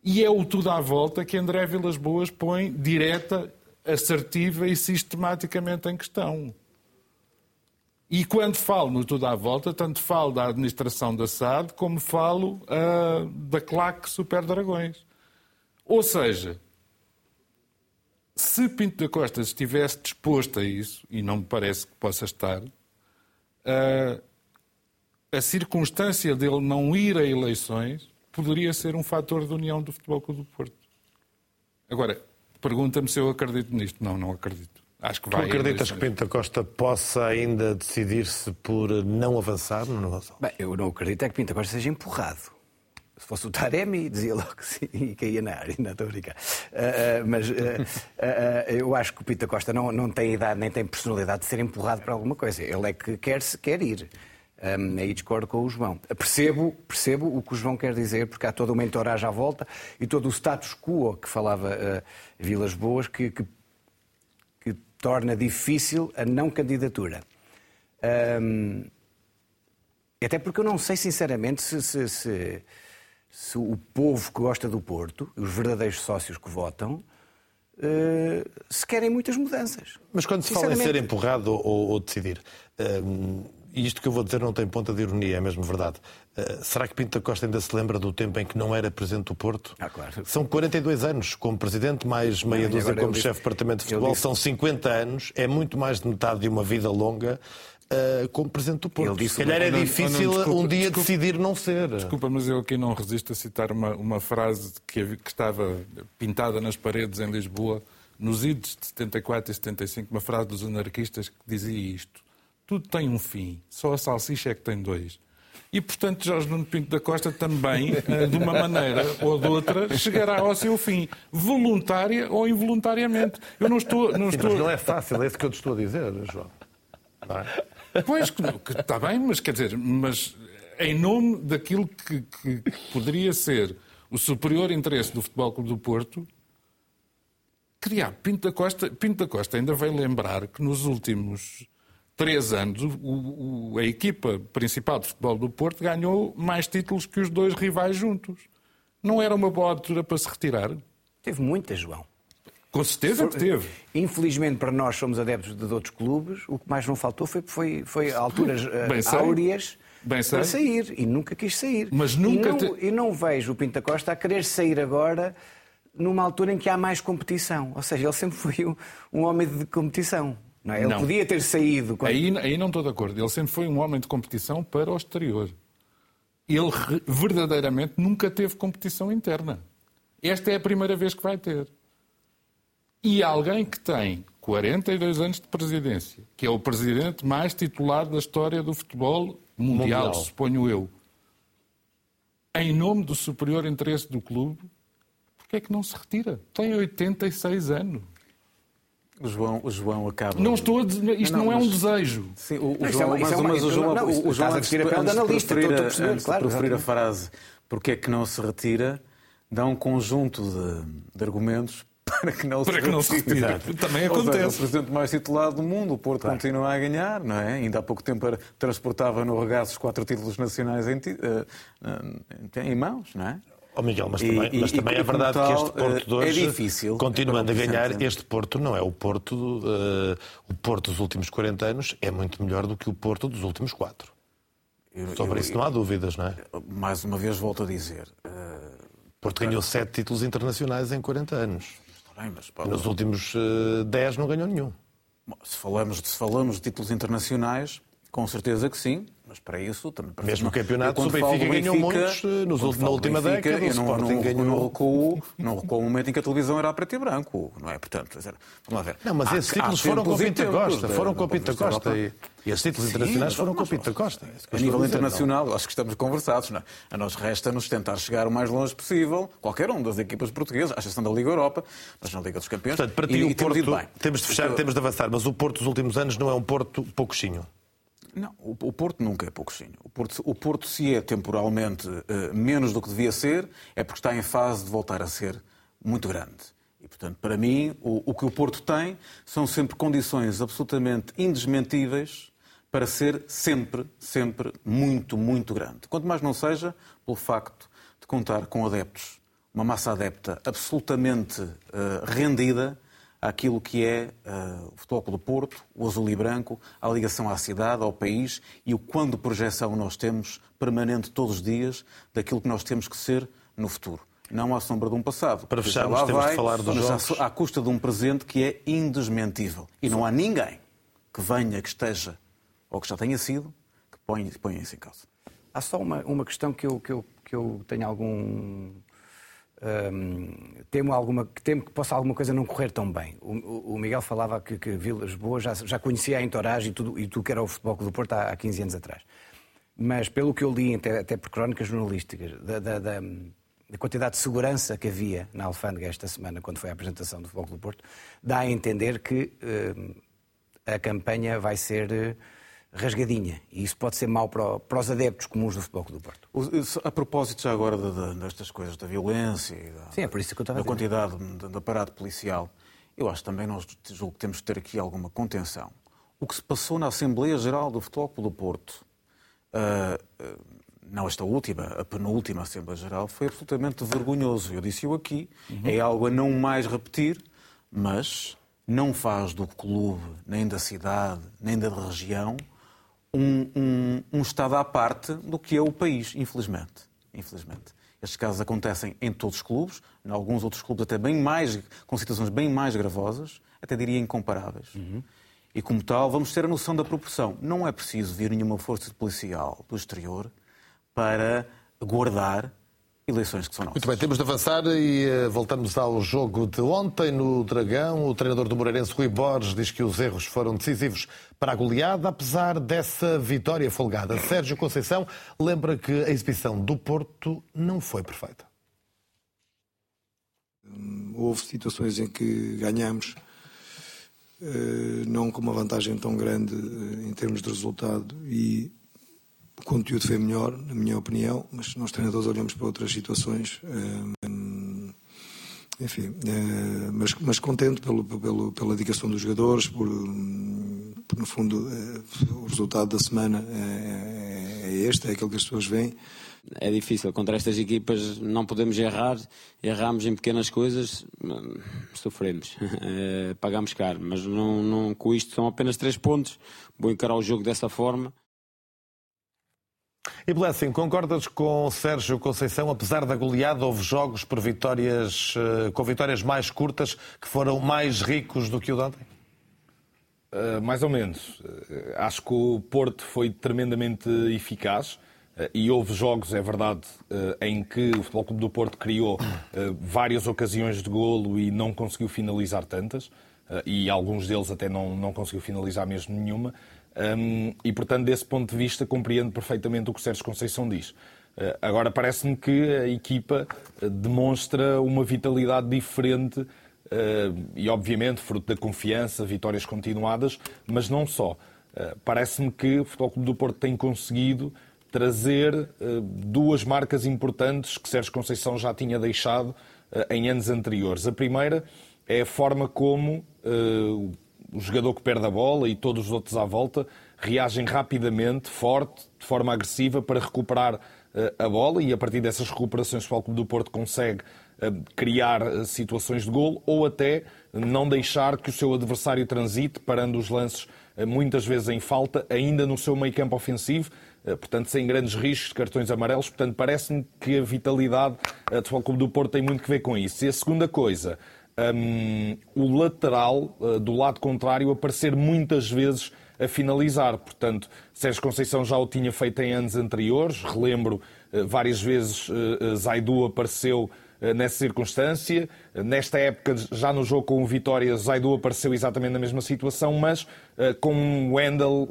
E é o tudo à volta que André Vilas Boas põe direta, assertiva e sistematicamente em questão. E quando falo no tudo à volta, tanto falo da administração da SAD como falo uh, da CLAC Super Dragões. Ou seja, se Pinto da Costa estivesse disposto a isso, e não me parece que possa estar, a, a circunstância dele não ir a eleições poderia ser um fator de união do Futebol Clube do Porto. Agora, pergunta-me se eu acredito nisto. Não, não acredito. Acho que Tu vai. a acreditas que. Pinto Costa possa ainda decidir-se por não avançar no negócio? Bem, eu não acredito é que Pinta Costa seja empurrado. Se fosse o Taremi, dizia logo que sim e caía na área, não estou a brincar. Ah, ah, mas ah, eu acho que o Pinta Costa não, não tem idade nem tem personalidade de ser empurrado para alguma coisa. Ele é que quer, quer ir. Um, aí discordo com o João. Percebo, percebo o que o João quer dizer, porque há toda uma entourage à volta e todo o status quo que falava ah, Vilas Boas que que torna difícil a não candidatura. Hum, até porque eu não sei, sinceramente, se, se- se- se o povo que gosta do Porto, os verdadeiros sócios que votam, eh, se querem muitas mudanças. Mas quando se fala em ser empurrado ou, ou decidir, hum, e isto que eu vou dizer não tem ponta de ironia, é mesmo verdade. Uh, será que Pinto da Costa ainda se lembra do tempo em que não era presidente do Porto? Ah, claro. São 42 anos como presidente, mais meia dúzia como chefe de departamento de futebol. disse- São 50 anos, é muito mais de metade de uma vida longa uh, como presidente do Porto. Disse- se calhar é não, difícil não, desculpa, um dia desculpa. decidir não ser. Desculpa, mas eu aqui não resisto a citar uma, uma frase que, que estava pintada nas paredes em Lisboa, nos idos de 74 e 75, uma frase dos anarquistas que dizia isto. Tudo tem um fim, só a salsicha é que tem dois. E, portanto, Jorge Nuno Pinto da Costa também, eh, de uma maneira ou de outra, chegará ao seu fim, voluntária ou involuntariamente. Eu não estou... Não Sim, estou... mas não é fácil, é isso que eu te estou a dizer, João. Não é? Pois, que, que está bem, mas quer dizer, mas em nome daquilo que, que poderia ser o superior interesse do Futebol Clube do Porto, criar Pinto da Costa, Pinto da Costa ainda vai lembrar que nos últimos três anos o- o- a equipa principal de futebol do Porto ganhou mais títulos que os dois rivais juntos. Não era uma boa altura para se retirar? Teve muitas, João. Com certeza que teve. Infelizmente para nós somos adeptos de outros clubes, o que mais não faltou foi, foi, foi alturas eh, Bem sei. áureas Bem sei. para sair. E nunca quis sair. Mas nunca e, não, te- e não vejo o Pinta Costa a querer sair agora numa altura em que há mais competição. Ou seja, ele sempre foi um, um homem de competição. Não é? Ele Não. podia ter saído. quando- Aí, aí não estou de acordo. Ele sempre foi um homem de competição para o exterior. Ele verdadeiramente nunca teve competição interna. Esta é a primeira vez que vai ter. E alguém que tem 42 anos de presidência, que é o presidente mais titular da história do futebol mundial, Mundial. suponho eu, em nome do superior interesse do clube, porquê é que não se retira? Tem 86 anos. O João, o João acaba. Não estou a dizer, isto Não, não, não, é um mas- desejo. Sim, o, o é João, uma- isso mas, é uma- mas o é João, não, o isso João a antes, a pele de antes de analista, preferir, estou a antes de claro, preferir a frase porque é que não se retira, dá um conjunto de, de argumentos para que não Para se que não se retire. Também Ou seja, acontece. o presidente mais titulado do mundo, o Porto continua a ganhar, não é? Ainda há pouco tempo era- transportava no regaço os quatro títulos nacionais em, eh, eh, em mãos, não é? Ó Miguel, mas também, e- mas e- também e é verdade tal, que este Porto de eh, é hoje, difícil continuando a para o ganhar, este Porto não é o Porto, eh, o Porto dos últimos 40 anos é muito melhor do que o Porto dos últimos 4. Eu- Sobre eu- isso não há dúvidas, não é? Mais uma vez volto a dizer. O Porto ganhou 7 títulos internacionais em 40 anos. bem, mas, Nos últimos eh, 10 não ganhou nenhum. Se falamos, se falamos de títulos internacionais, com certeza que sim, mas para isso também. para Mesmo o campeonato, eu o Benfica do ganhou muitos, eh, nos ult- na última Benfica, década, eu não, não, ganhou- não recuo, não recuo o momento em que a televisão era a preto e branco, não é? Portanto, dizer, vamos lá ver. Não, mas Há- esses títulos foram com o tempos Costa. da- Foram com o vista Costa. E, e esses títulos internacionais foram com o da Costa. A nível internacional, acho que estamos conversados. Não é? A nós resta-nos tentar chegar o mais longe possível, qualquer um das equipas portuguesas, à exceção da Liga Europa, mas na Liga dos Campeões. Portanto, para ti o Porto, temos de fechar, temos de avançar, mas o Porto dos últimos anos não é um Porto pouquinho. Não, o, Porto nunca é pouquinho. O Porto, o Porto, se é temporalmente eh, menos do que devia ser, é porque está em fase de voltar a ser muito grande. E, portanto, para mim, o, o que o Porto tem são sempre condições absolutamente indesmentíveis para ser sempre, sempre muito, muito grande. Quanto mais não seja pelo facto de contar com adeptos, uma massa adepta absolutamente eh, rendida àquilo que é eh, o Futebol Clube do Porto, o azul e branco, a ligação à cidade, ao país e o quando de projeção nós temos permanente todos os dias daquilo que nós temos que ser no futuro. não à sombra de um passado. Para fecharmos, temos de vai, falar dos mas à- jogos. à custa de um presente que é indesmentível. E não há ninguém que venha, que esteja, ou que já tenha sido, que ponha, ponha isso em causa. Há só uma, uma questão que eu, que, eu, que eu tenho algum. Temo, alguma, temo que possa alguma coisa não correr tão bem. O, o- Miguel falava que, que Vila Lisboa já, já conhecia a entoragem e tudo, e tudo que era o Futebol do Porto há, há 15 anos atrás. Mas pelo que eu li, até, até por crónicas jornalísticas, da, da- da- da quantidade de segurança que havia na Alfândega esta semana, quando foi a apresentação do Futebol do Porto, dá a entender que a campanha vai ser eh, rasgadinha. E isso pode ser mau para, para os adeptos comuns do Futebol Clube do Porto. A propósito já agora de- de- destas coisas, da violência e da, Sim, é por isso que eu estava da a quantidade de- do aparato policial, eu acho também nós julgo que temos de ter aqui alguma contenção. O que se passou na Assembleia Geral do Futebol Clube do Porto, ah, não esta última, a penúltima Assembleia Geral, foi absolutamente vergonhoso. Eu disse-o aqui, é algo a não mais repetir, mas não faz do clube, nem da cidade, nem da região, um, um- um estado à parte do que é o país, infelizmente. Infelizmente. Estes casos acontecem em todos os clubes, em alguns outros clubes até bem mais, com situações bem mais gravosas, até diria incomparáveis. E como tal, vamos ter a noção da proporção. Não é preciso vir nenhuma força policial do exterior para guardar eleições que são nossas. Muito bem, temos de avançar e eh, voltamos ao jogo de ontem no Dragão. O treinador do Moreirense, Rui Borges, diz que os erros foram decisivos para a goleada, apesar dessa vitória folgada. Sérgio Conceição lembra que a exibição do Porto não foi perfeita. Houve situações em que ganhamos, eh, não com uma vantagem tão grande eh, em termos de resultado, e o conteúdo foi melhor, na minha opinião, mas nós treinadores olhamos para outras situações. eh, Enfim, eh, mas, mas contente pelo, pelo, pela dedicação dos jogadores, por, por, no fundo, eh, o resultado da semana é, é este, é aquele que as pessoas veem. É difícil. Contra estas equipas não podemos errar. Erramos em pequenas coisas, hum, sofremos. Pagamos caro. Mas não, não, com isto são apenas três pontos. Vou encarar o jogo dessa forma. E Blessing, concordas com Sérgio Conceição? Apesar da goleada, houve jogos por vitórias, eh, com vitórias mais curtas que foram mais ricos do que o de ontem? Uh, mais ou menos. Uh, acho que o Porto foi tremendamente eficaz e houve jogos, é verdade, em que o Futebol Clube do Porto criou várias ocasiões de golo e não conseguiu finalizar tantas, e alguns deles até não, não conseguiu finalizar mesmo nenhuma. Um, e, portanto, desse ponto de vista, compreendo perfeitamente o que o Sérgio Conceição diz. Uh, agora, parece-me que a equipa uh, demonstra uma vitalidade diferente uh, e, obviamente, fruto da confiança, vitórias continuadas, mas não só. Uh, Parece-me que o Futebol Clube do Porto tem conseguido trazer duas marcas importantes que Sérgio Conceição já tinha deixado em anos anteriores. A primeira é a forma como o jogador que perde a bola e todos os outros à volta reagem rapidamente, forte, de forma agressiva, para recuperar eh, a bola e a partir dessas recuperações o Futebol Clube do Porto consegue eh, criar eh, situações de golo ou até não deixar que o seu adversário transite, parando os lances muitas vezes em falta, ainda no seu meio campo ofensivo, portanto sem grandes riscos de cartões amarelos. Portanto, parece-me que a vitalidade do Futebol Clube do Porto tem muito que ver com isso. E a segunda coisa, um, o lateral uh, do lado contrário aparecer muitas vezes a finalizar. Portanto, Sérgio Conceição já o tinha feito em anos anteriores. Relembro, uh, várias vezes uh, Zaidu apareceu nessa circunstância. Nesta época, já no jogo com o Vitória, Zaidu apareceu exatamente na mesma situação, mas com Wendel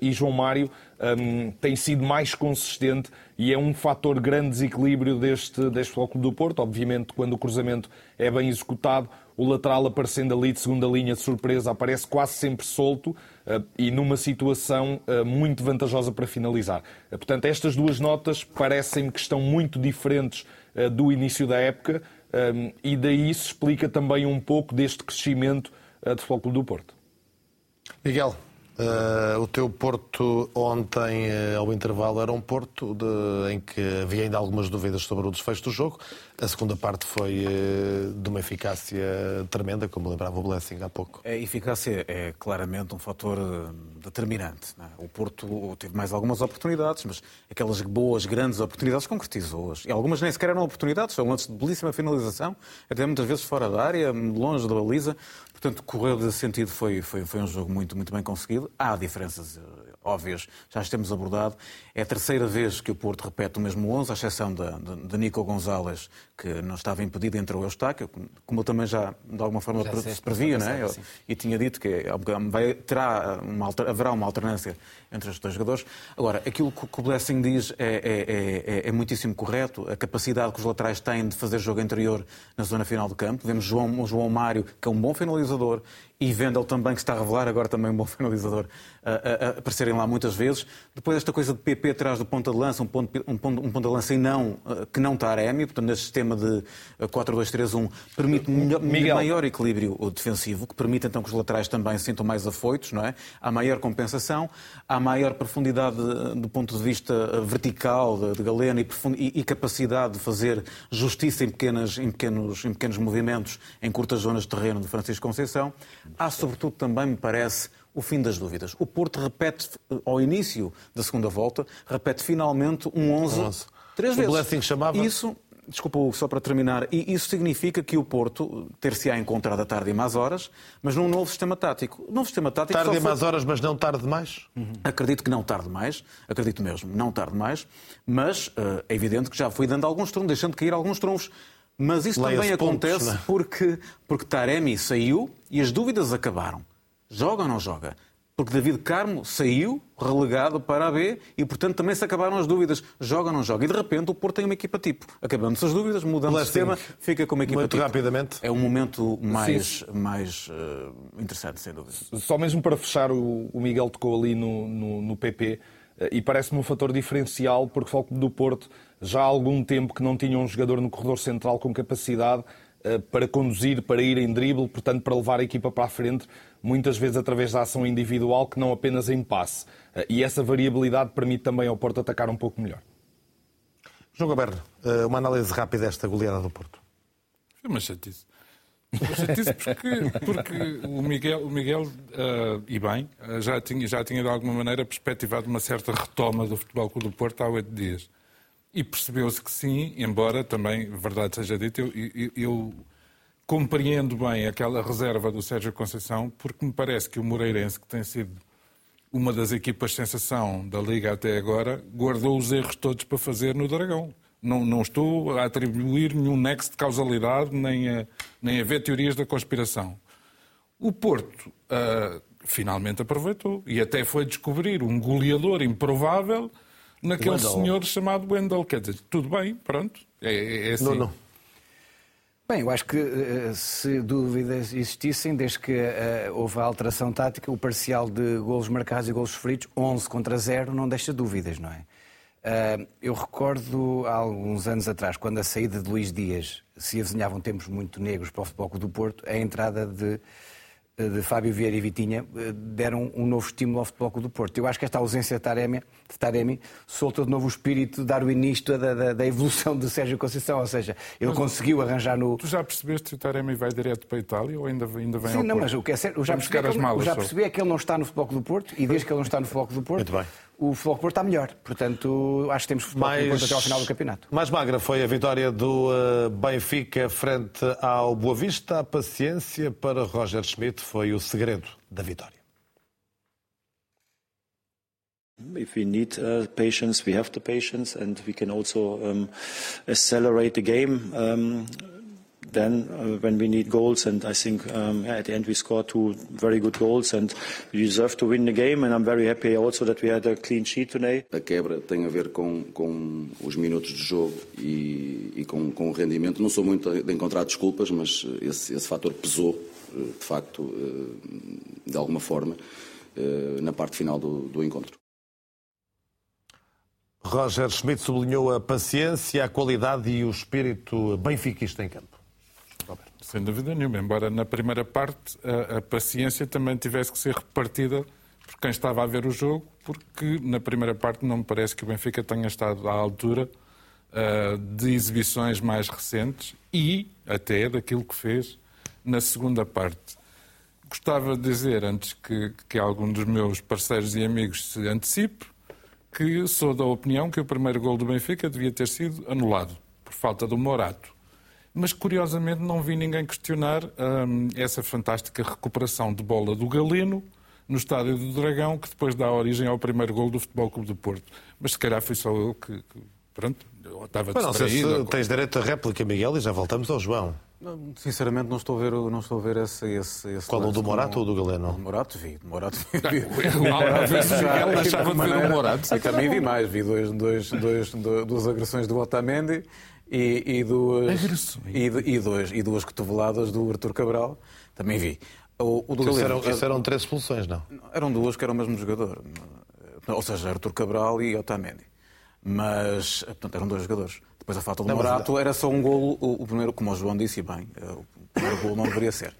e João Mário um, tem sido mais consistente e é um fator grande desequilíbrio deste, deste Futebol do Porto. Obviamente, quando o cruzamento é bem executado, o lateral aparecendo ali de segunda linha de surpresa aparece quase sempre solto uh, e numa situação uh, muito vantajosa para finalizar. Uh, portanto, estas duas notas parecem-me que estão muito diferentes do início da época um, e daí se explica também um pouco deste crescimento do Futebol do Porto. Miguel, Uh, o teu Porto ontem, uh, ao intervalo, era um Porto de, em que havia ainda algumas dúvidas sobre o desfecho do jogo. A segunda parte foi uh, de uma eficácia tremenda, como lembrava o Blessing há pouco. A eficácia é claramente um fator determinante. É? O Porto teve mais algumas oportunidades, mas aquelas boas, grandes oportunidades concretizou-as. E algumas nem sequer eram oportunidades, são antes de belíssima finalização, até muitas vezes fora da área, longe da baliza. Portanto, correu nesse sentido, foi, foi, foi um jogo muito, muito bem conseguido. Há diferenças eh, óbvias, já as temos abordado. É a terceira vez que o Porto repete o mesmo 11, à exceção de, de, de Nico Gonzalez, que não estava impedido, entre o Eustáquio, como eu também já, de alguma forma, se previa, não é? Eu, e tinha dito que vai, terá uma, haverá uma alternância entre os dois jogadores. Agora, aquilo que o Blessing diz é, é, é, é, muitíssimo correto. A capacidade que os laterais têm de fazer jogo interior na zona final do campo. Vemos João, João Mário, que é um bom finalizador, e Vendel também, que está a revelar agora também um bom finalizador, a, a, a aparecerem lá muitas vezes. Depois esta coisa de PP atrás do ponta de lança, um ponto, um ponto, um ponto de lança e não, que não está Taremi, portanto neste sistema de 4-2-3-1 permite melhor, maior equilíbrio defensivo, que permite então que os laterais também se sintam mais afoitos, não é? Há maior compensação, há maior profundidade do ponto de vista vertical de, de Galeno e, e, e, capacidade de fazer justiça em, pequenas, em, pequenos, em pequenos movimentos, em curtas zonas de terreno de Francisco Conceição. Há, sobretudo, também, me parece, o fim das dúvidas. O Porto repete, ao início da segunda volta, repete finalmente um 11, 11. três vezes. O Blessing chamava... Isso, desculpa, só para terminar, e isso significa que o Porto ter-se-á encontrado a tarde e mais horas, mas num novo sistema tático. Um novo sistema tático tarde e mais horas, mas não tarde demais? Uhum. Acredito que não tarde demais, acredito mesmo, não tarde demais, mas uh, é evidente que já foi dando alguns trunfos, deixando cair alguns trunfos. Mas isso também acontece pontos, é? porque, porque Taremi saiu e as dúvidas acabaram. Joga ou não joga? Porque David Carmo saiu relegado para a B e, portanto, também se acabaram as dúvidas. Joga ou não joga? E, de repente, o Porto tem uma equipa tipo. Acabando-se as dúvidas, mudando o sistema, fica com uma equipa muito tipo. rapidamente. É um momento mais, mais uh, interessante, sem dúvida. Só mesmo para fechar, o, o Miguel tocou ali no, no, no PP uh, e parece-me um fator diferencial porque o Foco do Porto já há algum tempo que não tinha um jogador no corredor central com capacidade uh, para conduzir, para ir em drible, portanto, para levar a equipa para a frente muitas vezes através da ação individual que não apenas em passe. Eh, e essa variabilidade permite também ao Porto atacar um pouco melhor. João Gaberno, eh, uma análise rápida desta goleada do Porto. Foi uma chatice. Uma chatice porque, porque o Miguel, o Miguel uh, e bem, já tinha, já tinha de alguma maneira perspectivado uma certa retoma do Futebol Clube do Porto há oito dias. E percebeu-se que sim, embora também, verdade seja dita, eu, eu, eu compreendo bem aquela reserva do Sérgio Conceição, porque me parece que o Moreirense, que tem sido uma das equipas sensação da Liga até agora, guardou os erros todos para fazer no Dragão. Não, não estou a atribuir nenhum nexo de causalidade, nem a, nem a ver teorias da conspiração. O Porto uh, finalmente aproveitou e até foi descobrir um goleador improvável naquele Wendell. senhor chamado Wendell. Quer dizer, tudo bem, pronto. É, é, é assim. Não, não. Bem, eu acho que eh, se dúvidas existissem, desde que uh, houve a alteração tática, o parcial de golos marcados e golos sofridos, 11 contra 0, não deixa dúvidas, não é? Uh, eu recordo há alguns anos atrás, quando a saída de Luís Dias se avizinhavam tempos muito negros para o Futebol do Porto, a entrada de de Fábio Vieira e Vitinha eh, deram um novo estímulo ao Futebol Clube do Porto. Eu acho que esta ausência de Taremi, de Taremi soltou de novo o espírito darwinista da, da, da evolução de Sérgio Conceição, ou seja, ele mas, conseguiu arranjar no... Tu já percebeste se o Taremi vai direto para a Itália ou ainda, ainda vem Sim, ao não, Porto? mas o que é certo, eu já, percebi, é que ele, já percebi é que ele não está no Futebol Clube do Porto e desde que ele não está no Futebol Clube do Porto... Muito bem o Futebol Porto está melhor. Portanto, acho que temos Futebol mais, Porto até ao final do campeonato. Mais magra foi a vitória do uh, Benfica frente ao Boa Vista. A paciência para Roger Schmidt foi o segredo da vitória. If we need uh, patience, we have the patience, and we can also um, accelerate the game. Um, then uh, when we need goals. And I think um, yeah, at the end we scored two very good goals and we deserve to win the game. And I'm very happy also that we had a clean sheet today. A quebra tem a ver com, com os minutos de jogo e, e com, com, o rendimento. Não sou muito de encontrar desculpas, mas esse, esse fator pesou, eh, de facto, eh, de alguma forma, eh, na parte final do, do encontro. Roger Schmidt sublinhou a paciência, a qualidade e o espírito benfiquista em campo. Sem dúvida nenhuma, embora na primeira parte a, a, paciência também tivesse que ser repartida, por quem estava a ver o jogo, porque na primeira parte não me parece que o Benfica tenha estado à altura uh, de exibições mais recentes e até daquilo que fez na segunda parte. Gostava de dizer, antes que, que algum dos meus parceiros e amigos se antecipe, que sou da opinião que o primeiro gol do Benfica devia ter sido anulado, por falta do Morato. Mas, curiosamente, não vi ninguém questionar hum, essa fantástica recuperação de bola do Galeno no estádio do Dragão, que depois dá origem ao primeiro gol do Futebol Clube do Porto. Mas, se calhar, fui só eu que, que pronto, eu estava Mas não sei se distraído. tens direito à réplica, Miguel, e já voltamos ao João. Não, Sinceramente, não estou a ver, o- não estou a ver esse, esse, esse Qual, o do Morato como- ou do Galeno? Do Morato vi. Do Morato vi. Vezes o Miguel deixava de ver o Morato. E também vi mais. Vi dois, dois, dois, do- duas agressões do Otamendi e, e duas, e, e dois, e duas cotoveladas do Artur Cabral. Também vi. O, o do Galeno, eram, isso eram três expulsões, não? eram duas que eram o mesmo jogador. Ou seja, Artur Cabral e Otamendi. Mas, portanto, eram dois jogadores. Depois a falta do Não, Morato era só um golo, o, o primeiro, como o João disse bem, eh, o primeiro golo não deveria ser.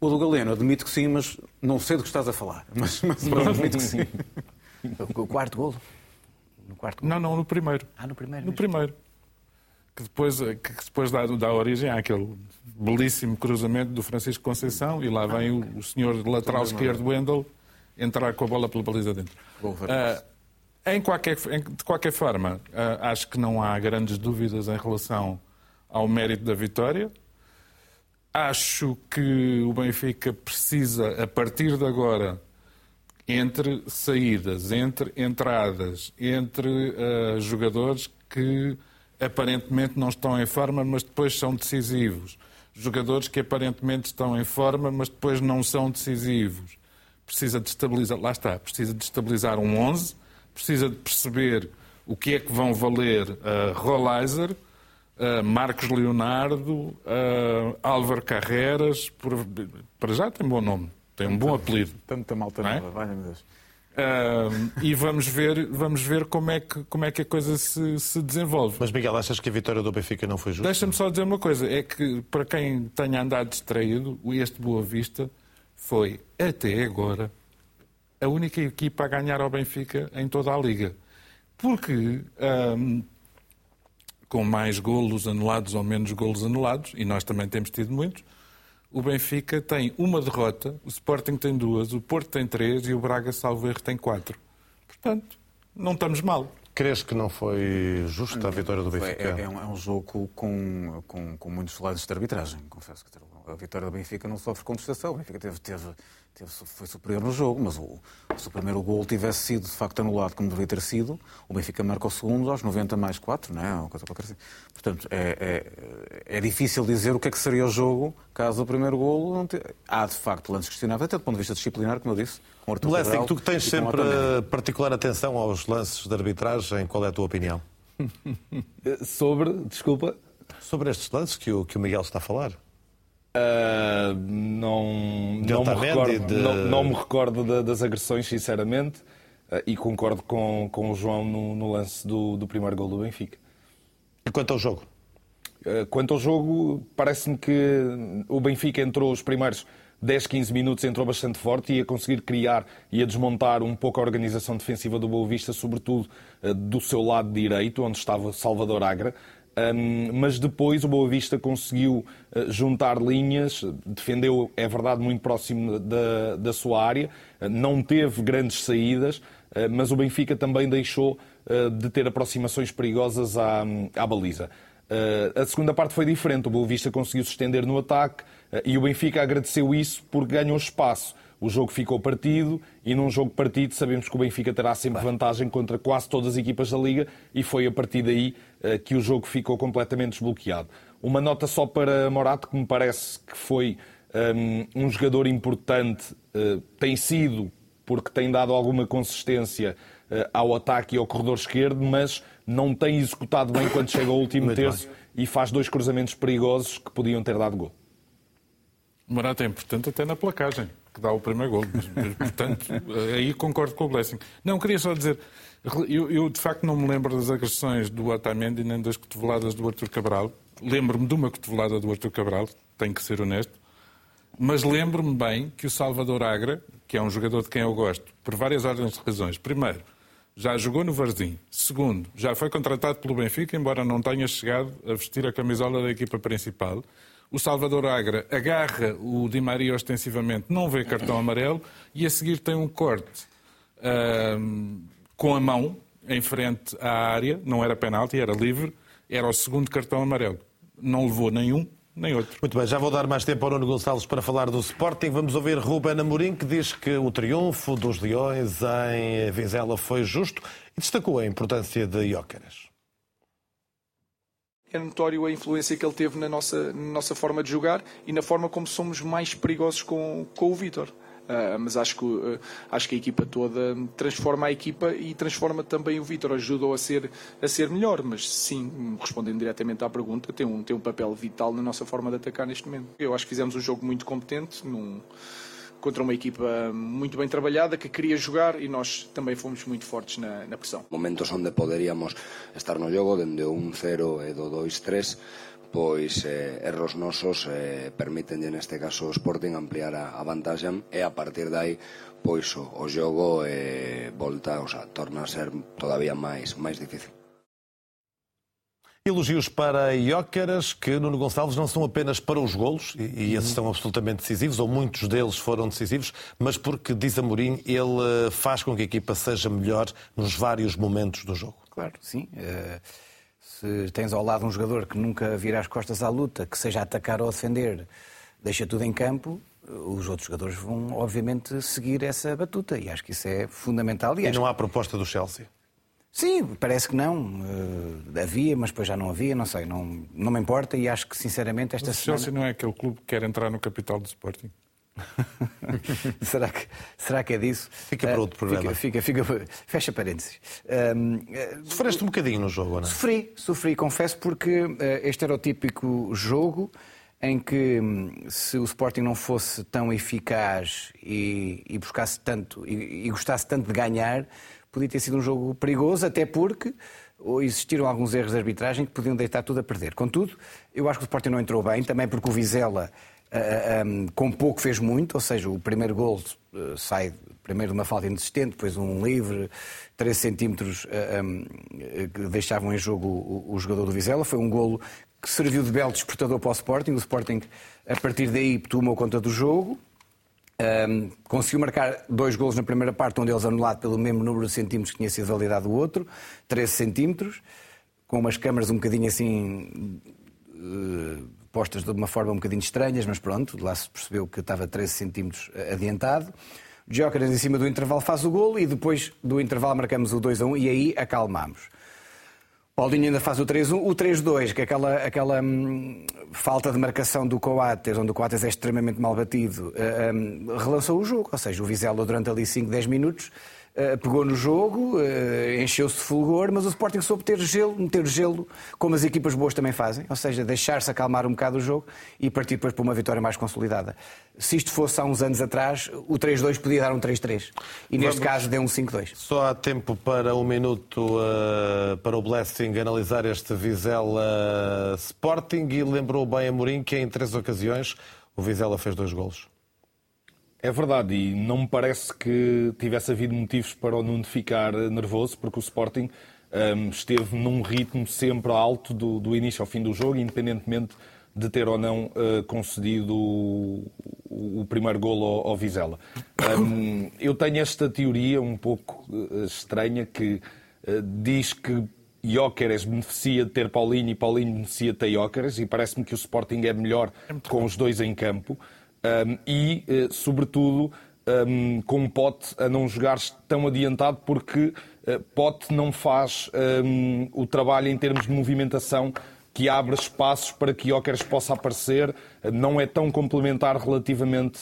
O do Galeno, admito que sim, mas não sei do que estás a falar. Mas, mas, mas admito que sim. O quarto golo. No quarto golo. Não, não, no primeiro. Ah, no primeiro. No mesmo. primeiro. Que depois, que depois dá, dá origem àquele belíssimo cruzamento do Francisco Conceição e lá vem o, o senhor lateral esquerdo, Wendel, entrar com a bola pela baliza dentro. Foi Ah, em qualquer, em- de qualquer forma, ah, acho que não há grandes dúvidas em relação ao mérito da vitória. Acho que o Benfica precisa, a partir de agora, entre saídas, entre entradas, entre ah, jogadores que aparentemente não estão em forma, mas depois são decisivos. Jogadores que aparentemente estão em forma, mas depois não são decisivos. Precisa de estabilizar, lá está, precisa de estabilizar um 11, precisa de perceber o que é que vão valer uh, Rollizer, uh, Marcos Leonardo, uh, Álvaro Carreras, por- para já tem bom nome, tem um bom apelido. Tanta malta Não é? nova, valha-me Deus. Ahm, e vamos ver, vamos ver como, é que, como é que a coisa se, se desenvolve. Mas, Miguel, achas que a vitória do Benfica não foi justa? Deixa-me só dizer uma coisa: é que para quem tenha andado distraído, este Boa Vista foi, até agora, a única equipa a ganhar ao Benfica em toda a Liga. Porque, ahm, com mais golos anulados ou menos golos anulados, e nós também temos tido muitos, o Benfica tem uma derrota, o Sporting tem duas, o Porto tem três e o Braga, salvo erro, tem quatro. Portanto, não estamos mal. Crees que não foi justa a vitória do Benfica? É, é um, é um jogo com, com, com muitos lados de arbitragem, confesso que a vitória do Benfica não sofre contestação. O Benfica teve, teve, teve- foi superior no jogo, mas o, se o primeiro gol tivesse sido de facto anulado como deveria ter sido, o Benfica marca o segundo aos 90 mais 4, não é? Uma coisa qualquer assim. Portanto, é, é, é difícil dizer o que é que seria o jogo caso o primeiro golo não te... Há de facto lances questionáveis, até do ponto de vista disciplinar, como eu disse, com o Artur Blessing, Cabral tu que tens sempre Otamendi. particular atenção aos lances de arbitragem, qual é a tua opinião? Sobre, desculpa, Sobre estes lances que o, que o Miguel está a falar? Ah, não, não, me recordo, de- não, não me recordo da- das agressões, sinceramente, ah, e concordo com, com o João no, no lance do, do primeiro gol do Benfica. E quanto ao jogo? Uh, Quanto ao jogo, parece-me que o Benfica entrou os primeiros 10, 15 minutos, entrou bastante forte e a conseguir criar e a desmontar um pouco a organização defensiva do Boa Vista, sobretudo uh, do seu lado direito, onde estava Salvador Agra. Um, mas depois o Boa Vista conseguiu uh, juntar linhas, defendeu, é verdade, muito próximo da, da sua área, uh, não teve grandes saídas, uh, mas o Benfica também deixou de ter aproximações perigosas à, à baliza. A segunda parte foi diferente. O Boa Vista conseguiu se estender no ataque e o Benfica agradeceu isso porque ganhou espaço. O jogo ficou partido e num jogo partido sabemos que o Benfica terá sempre vantagem contra quase todas as equipas da Liga e foi a partir daí que o jogo ficou completamente desbloqueado. Uma nota só para Morato, que me parece que foi um, um jogador importante, uh, tem sido porque tem dado alguma consistência eh, ao ataque e ao corredor esquerdo, mas não tem executado bem quando chega ao último Muito terço e faz dois cruzamentos perigosos que podiam ter dado gol. Morata é importante até na placagem, que dá o primeiro gol. Mas, Portanto, aí concordo com o Blessing. Não, queria só dizer, eu, eu, de facto não me lembro das agressões do Otamendi nem das cotoveladas do Artur Cabral. Lembro-me de uma cotovelada do Artur Cabral, tenho que ser honesto. Mas lembro-me bem que o Salvador Agra, que é um jogador de quem eu gosto, por várias ordens de razões. Primeiro, já jogou no Varzim. Segundo, já foi contratado pelo Benfica, embora não tenha chegado a vestir a camisola da equipa principal. O Salvador Agra agarra o Di Maria ostensivamente, não vê cartão amarelo e a seguir tem um corte com a mão em frente à área, não era penalti, era livre, era o segundo cartão amarelo. Não levou nenhum, nem outro. Muito bem, já vou dar mais tempo ao Nuno Gonçalves para falar do Sporting. Vamos ouvir Ruben Amorim, que diz que o triunfo dos Leões em Vizela foi justo e destacou a importância de Jóqueres. É notório a influência que ele teve na nossa, na nossa forma de jogar e na forma como somos mais perigosos com, com o Vítor. Uh, mas acho que, uh, acho que a equipa toda transforma a equipa e transforma também o Vítor, ajudou a ser, a ser melhor, mas sim, respondendo diretamente à pergunta, tem um, tem um papel vital na nossa forma de atacar neste momento. Eu acho que fizemos um jogo muito competente, num, contra uma equipa muito bem trabalhada que queria jogar e nós também fomos muito fortes na, na pressão. Momentos onde poderíamos estar no jogo, dende o 1-0 e do 2-3, pois eh, erros nosos eh, permiten neste caso o Sporting ampliar a, a vantaxe e a partir dai pois o, o xogo eh, volta, o sea, torna a ser todavía máis máis difícil. Elogios para Iócaras, que Nuno Gonçalves não são apenas para os golos, e, e esses são absolutamente decisivos, ou muitos deles foram decisivos, mas porque, diz Amorim, ele eh, faz com que a equipa seja melhor nos vários momentos do jogo. Claro, sim. Uh se tens ao lado um jogador que nunca vira as costas à luta, que seja atacar ou defender, deixa tudo em campo, os outros jogadores vão, obviamente, seguir essa batuta. E acho que isso é fundamental. E, e não há proposta do Chelsea? Sim, parece que não. Uh, havia, mas depois já não havia, não sei, não, não me importa e acho que sinceramente esta o semana... Chelsea não é aquele clube que quer entrar no capital do Sporting? será, que, será que é disso? Fica para outro programa. Fica, fica, fica fecha parênteses. Um, Sofreste um bocadinho no jogo, não é? Sofri, sofri, confesso, porque uh, este era o típico jogo em que hum, se o Sporting não fosse tão eficaz e, e buscasse tanto e, e, gostasse tanto de ganhar, podia ter sido um jogo perigoso, até porque existiram alguns erros de arbitragem que podiam deitar tudo a perder. Contudo, eu acho que o Sporting não entrou bem, também porque o Vizela um, com pouco fez muito, ou seja, o primeiro gol sai primeiro de uma falta inexistente, depois um livre, 13 centímetros um, que deixavam em jogo o, o, jogador do Vizela. Foi um golo que serviu de belo despertador para o Sporting. O Sporting, a partir daí, tomou conta do jogo. Um, conseguiu marcar dois golos na primeira parte, um deles anulado pelo mesmo número de centímetros que tinha sido validado o outro, 13 centímetros, com umas câmaras um bocadinho assim postas de uma forma um bocadinho estranhas, mas pronto, lá se percebeu que estava 13 centímetros adiantado. Jóqueres em cima do intervalo faz o golo e depois do intervalo marcamos o 2 a 1 e aí acalmamos. Paulinho ainda faz o 3-1. O 3-2, que é aquela, aquela hum, falta de marcação do Coates, onde o Coates é extremamente mal batido, uh, um, relançou o jogo. Ou seja, o Vizela durante ali 5, 10 minutos eh, pegou no jogo, uh, encheu-se de fulgor, mas o Sporting soube ter gelo, meter gelo, como as equipas boas também fazem, ou seja, deixar-se acalmar um bocado o jogo e partir depois para uma vitória mais consolidada. Se isto fosse há uns anos atrás, o 3-2 podia dar um 3-3. E neste Vamos... caso deu um 5-2. Só há tempo para um minuto uh, para o Blessing analisar este Vizela Sporting e lembrou bem a Mourinho que em três ocasiões o Vizela fez dois golos. É verdade, e não me parece que tivesse havido motivos para o Nuno ficar nervoso, porque o Sporting um, esteve num ritmo sempre alto do, do, início ao fim do jogo, independentemente de ter ou não uh, concedido o, o, primeiro golo ao, ao Vizela. Um, eu tenho esta teoria um pouco uh, estranha que uh, diz que Jóqueres beneficia de ter Paulinho e Paulinho beneficia de ter Jóqueres e parece-me que o Sporting é melhor é com os dois em campo um, e, uh, sobretudo, um, com o Pote a não jogar tão adiantado, porque uh, Pote não faz um, o trabalho em termos de movimentação que abre espaços para que Jóqueres possa aparecer, não é tão complementar relativamente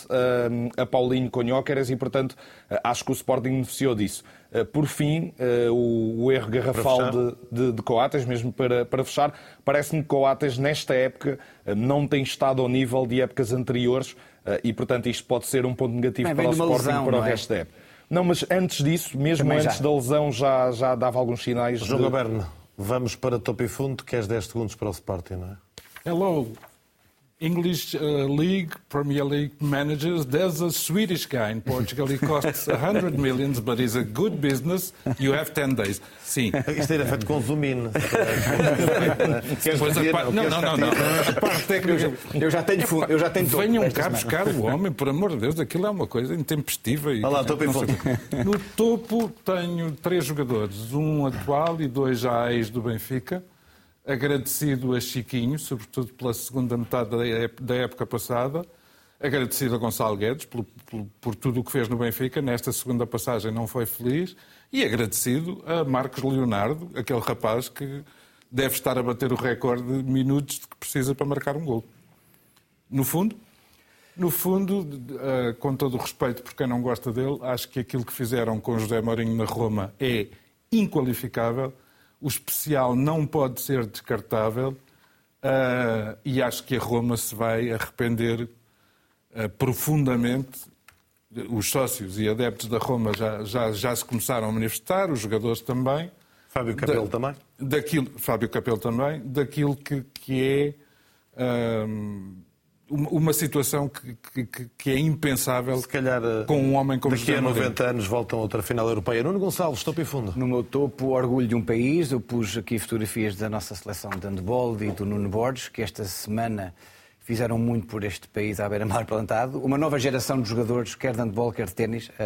a Paulinho com Jóqueres e, portanto, acho que o Sporting beneficiou disso. Por fim, o, erro garrafal de, de, de, Coates, mesmo para, para fechar, parece-me que Coates, nesta época, não tem estado ao nível de épocas anteriores e, portanto, isto pode ser um ponto negativo Bem, para o Sporting lesão, para o é? resto da época. Não, mas antes disso, mesmo Também antes já. da lesão, já, já dava alguns sinais. Jogo de... Vamos para topo e fundo, queres 10 segundos para o Sporting, não é? Hello! English uh, League, Premier League managers, there's a Swedish guy in Portugal. He costs 100 millions, but he's a good business. You have 10 days. Sim. Isto era feito com a parte- não, não, não, não. A parte técnica. Eu já tenho fundo, eu já tenho Venham cá buscar o homem, por amor de Deus, aquilo é uma coisa intempestiva. E, Olha lá, topo e. No topo tenho três jogadores, um atual e dois já ex do Benfica. Agradecido a Chiquinho, sobretudo pela segunda metade da ép- da época passada. Agradecido a Gonçalo Guedes por, por- por tudo o que fez no Benfica. Nesta segunda passagem não foi feliz. E agradecido a Marcos Leonardo, aquele rapaz que deve estar a bater o recorde de minutos que precisa para marcar um gol. No fundo, no fundo, eh, com todo o respeito por quem não gosta dele, acho que aquilo que fizeram com José Mourinho na Roma é inqualificável. O especial não pode ser descartável eh, e acho que a Roma se vai arrepender eh, profundamente. Os sócios e adeptos da Roma já, já, já se começaram a manifestar, os jogadores também. Fábio Capello também? Daquilo, Fábio Capello também, daquilo que, que é hum, uma, situação que, que- que- é impensável Se calhar eh, com um homem como daqui a José Mourinho. 90 anos voltam a outra final europeia. Nuno Gonçalves, topo e fundo. No meu topo, orgulho de um país. Eu pus aqui fotografias da nossa seleção de handball e do Nuno Borges, que esta semana fizeram muito por este país à beira-mar plantado. Uma nova geração de jogadores, quer de handball, quer de ténis, a,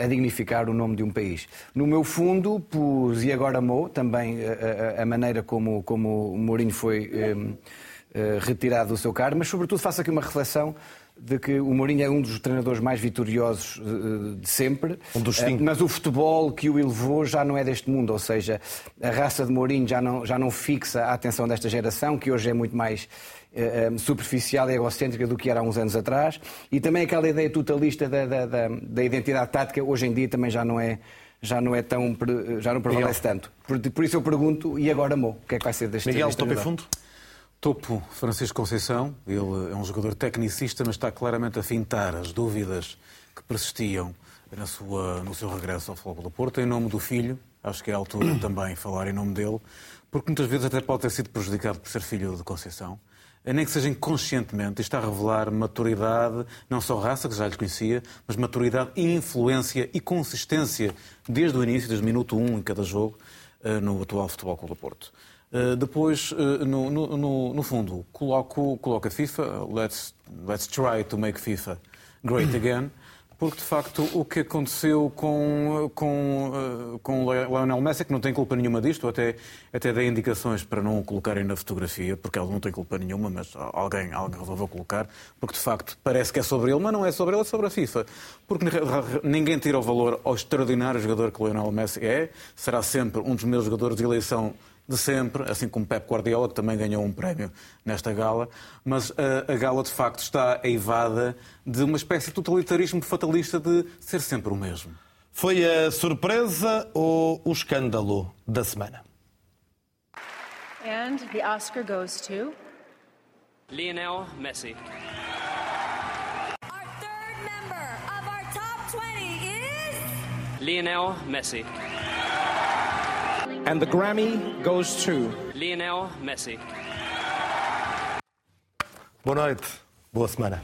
a- a dignificar o nome de um país. No meu fundo, pus e agora Mo, também a, a- a maneira como, como o Mourinho foi eh, eh, retirado do seu cargo, mas sobretudo faço aqui uma reflexão de que o Mourinho é um dos treinadores mais vitoriosos eh, de sempre. Um dos Eh, cinco. mas o futebol que o elevou já não é deste mundo, ou seja, a raça de Mourinho já não, já não fixa a atenção desta geração, que hoje é muito mais eh, eh, superficial e egocêntrica do que era há uns anos atrás, e também aquela ideia totalista da, da, da- da identidade tática, hoje em dia também já não é, já não é tão, já não prevalece tanto. Por, por isso eu pergunto, e agora, Mo, o que é que vai ser deste Miguel, e treinador? fundo. Topo, Francisco Conceição. Ele é um jogador tecnicista, mas está claramente a fintar as dúvidas que persistiam na sua, no seu regresso ao Futebol do Porto. Em nome do filho, acho que é a altura também falar em nome dele, porque muitas vezes até pode ter sido prejudicado por ser filho de Conceição. Nem que seja inconscientemente, está a revelar maturidade, não só raça, que já lhe conhecia, mas maturidade e influência e consistência desde o início, desde o minuto 1 em cada jogo, eh, no atual Futebol Clube do Porto. Uh, depois, uh, no, no- no- fundo, coloco, coloco a FIFA, let's, let's try to make FIFA great again, porque de facto o que aconteceu com, com, uh, com Lionel Messi, que não tem culpa nenhuma disto, até, até dei indicações para não o colocarem na fotografia, porque ele não tem culpa nenhuma, mas alguém, alguém resolveu colocar, porque de facto parece que é sobre ele, mas não é sobre ele, é sobre a FIFA. Porque ninguém tira o valor ao extraordinário jogador que Lionel Messi é, será sempre um dos meus jogadores de eleição de sempre, assim como Pep Guardiola, que também ganhou um prémio nesta gala, mas a, a gala de facto está eivada de uma espécie de totalitarismo fatalista de ser sempre o mesmo. Foi a surpresa ou o escândalo da semana? And the Oscar goes to Lionel Messi. Our third member of our top 20 is. Lionel Messi. And the Grammy goes to. Lionel Messi. Boa noite, boa semana.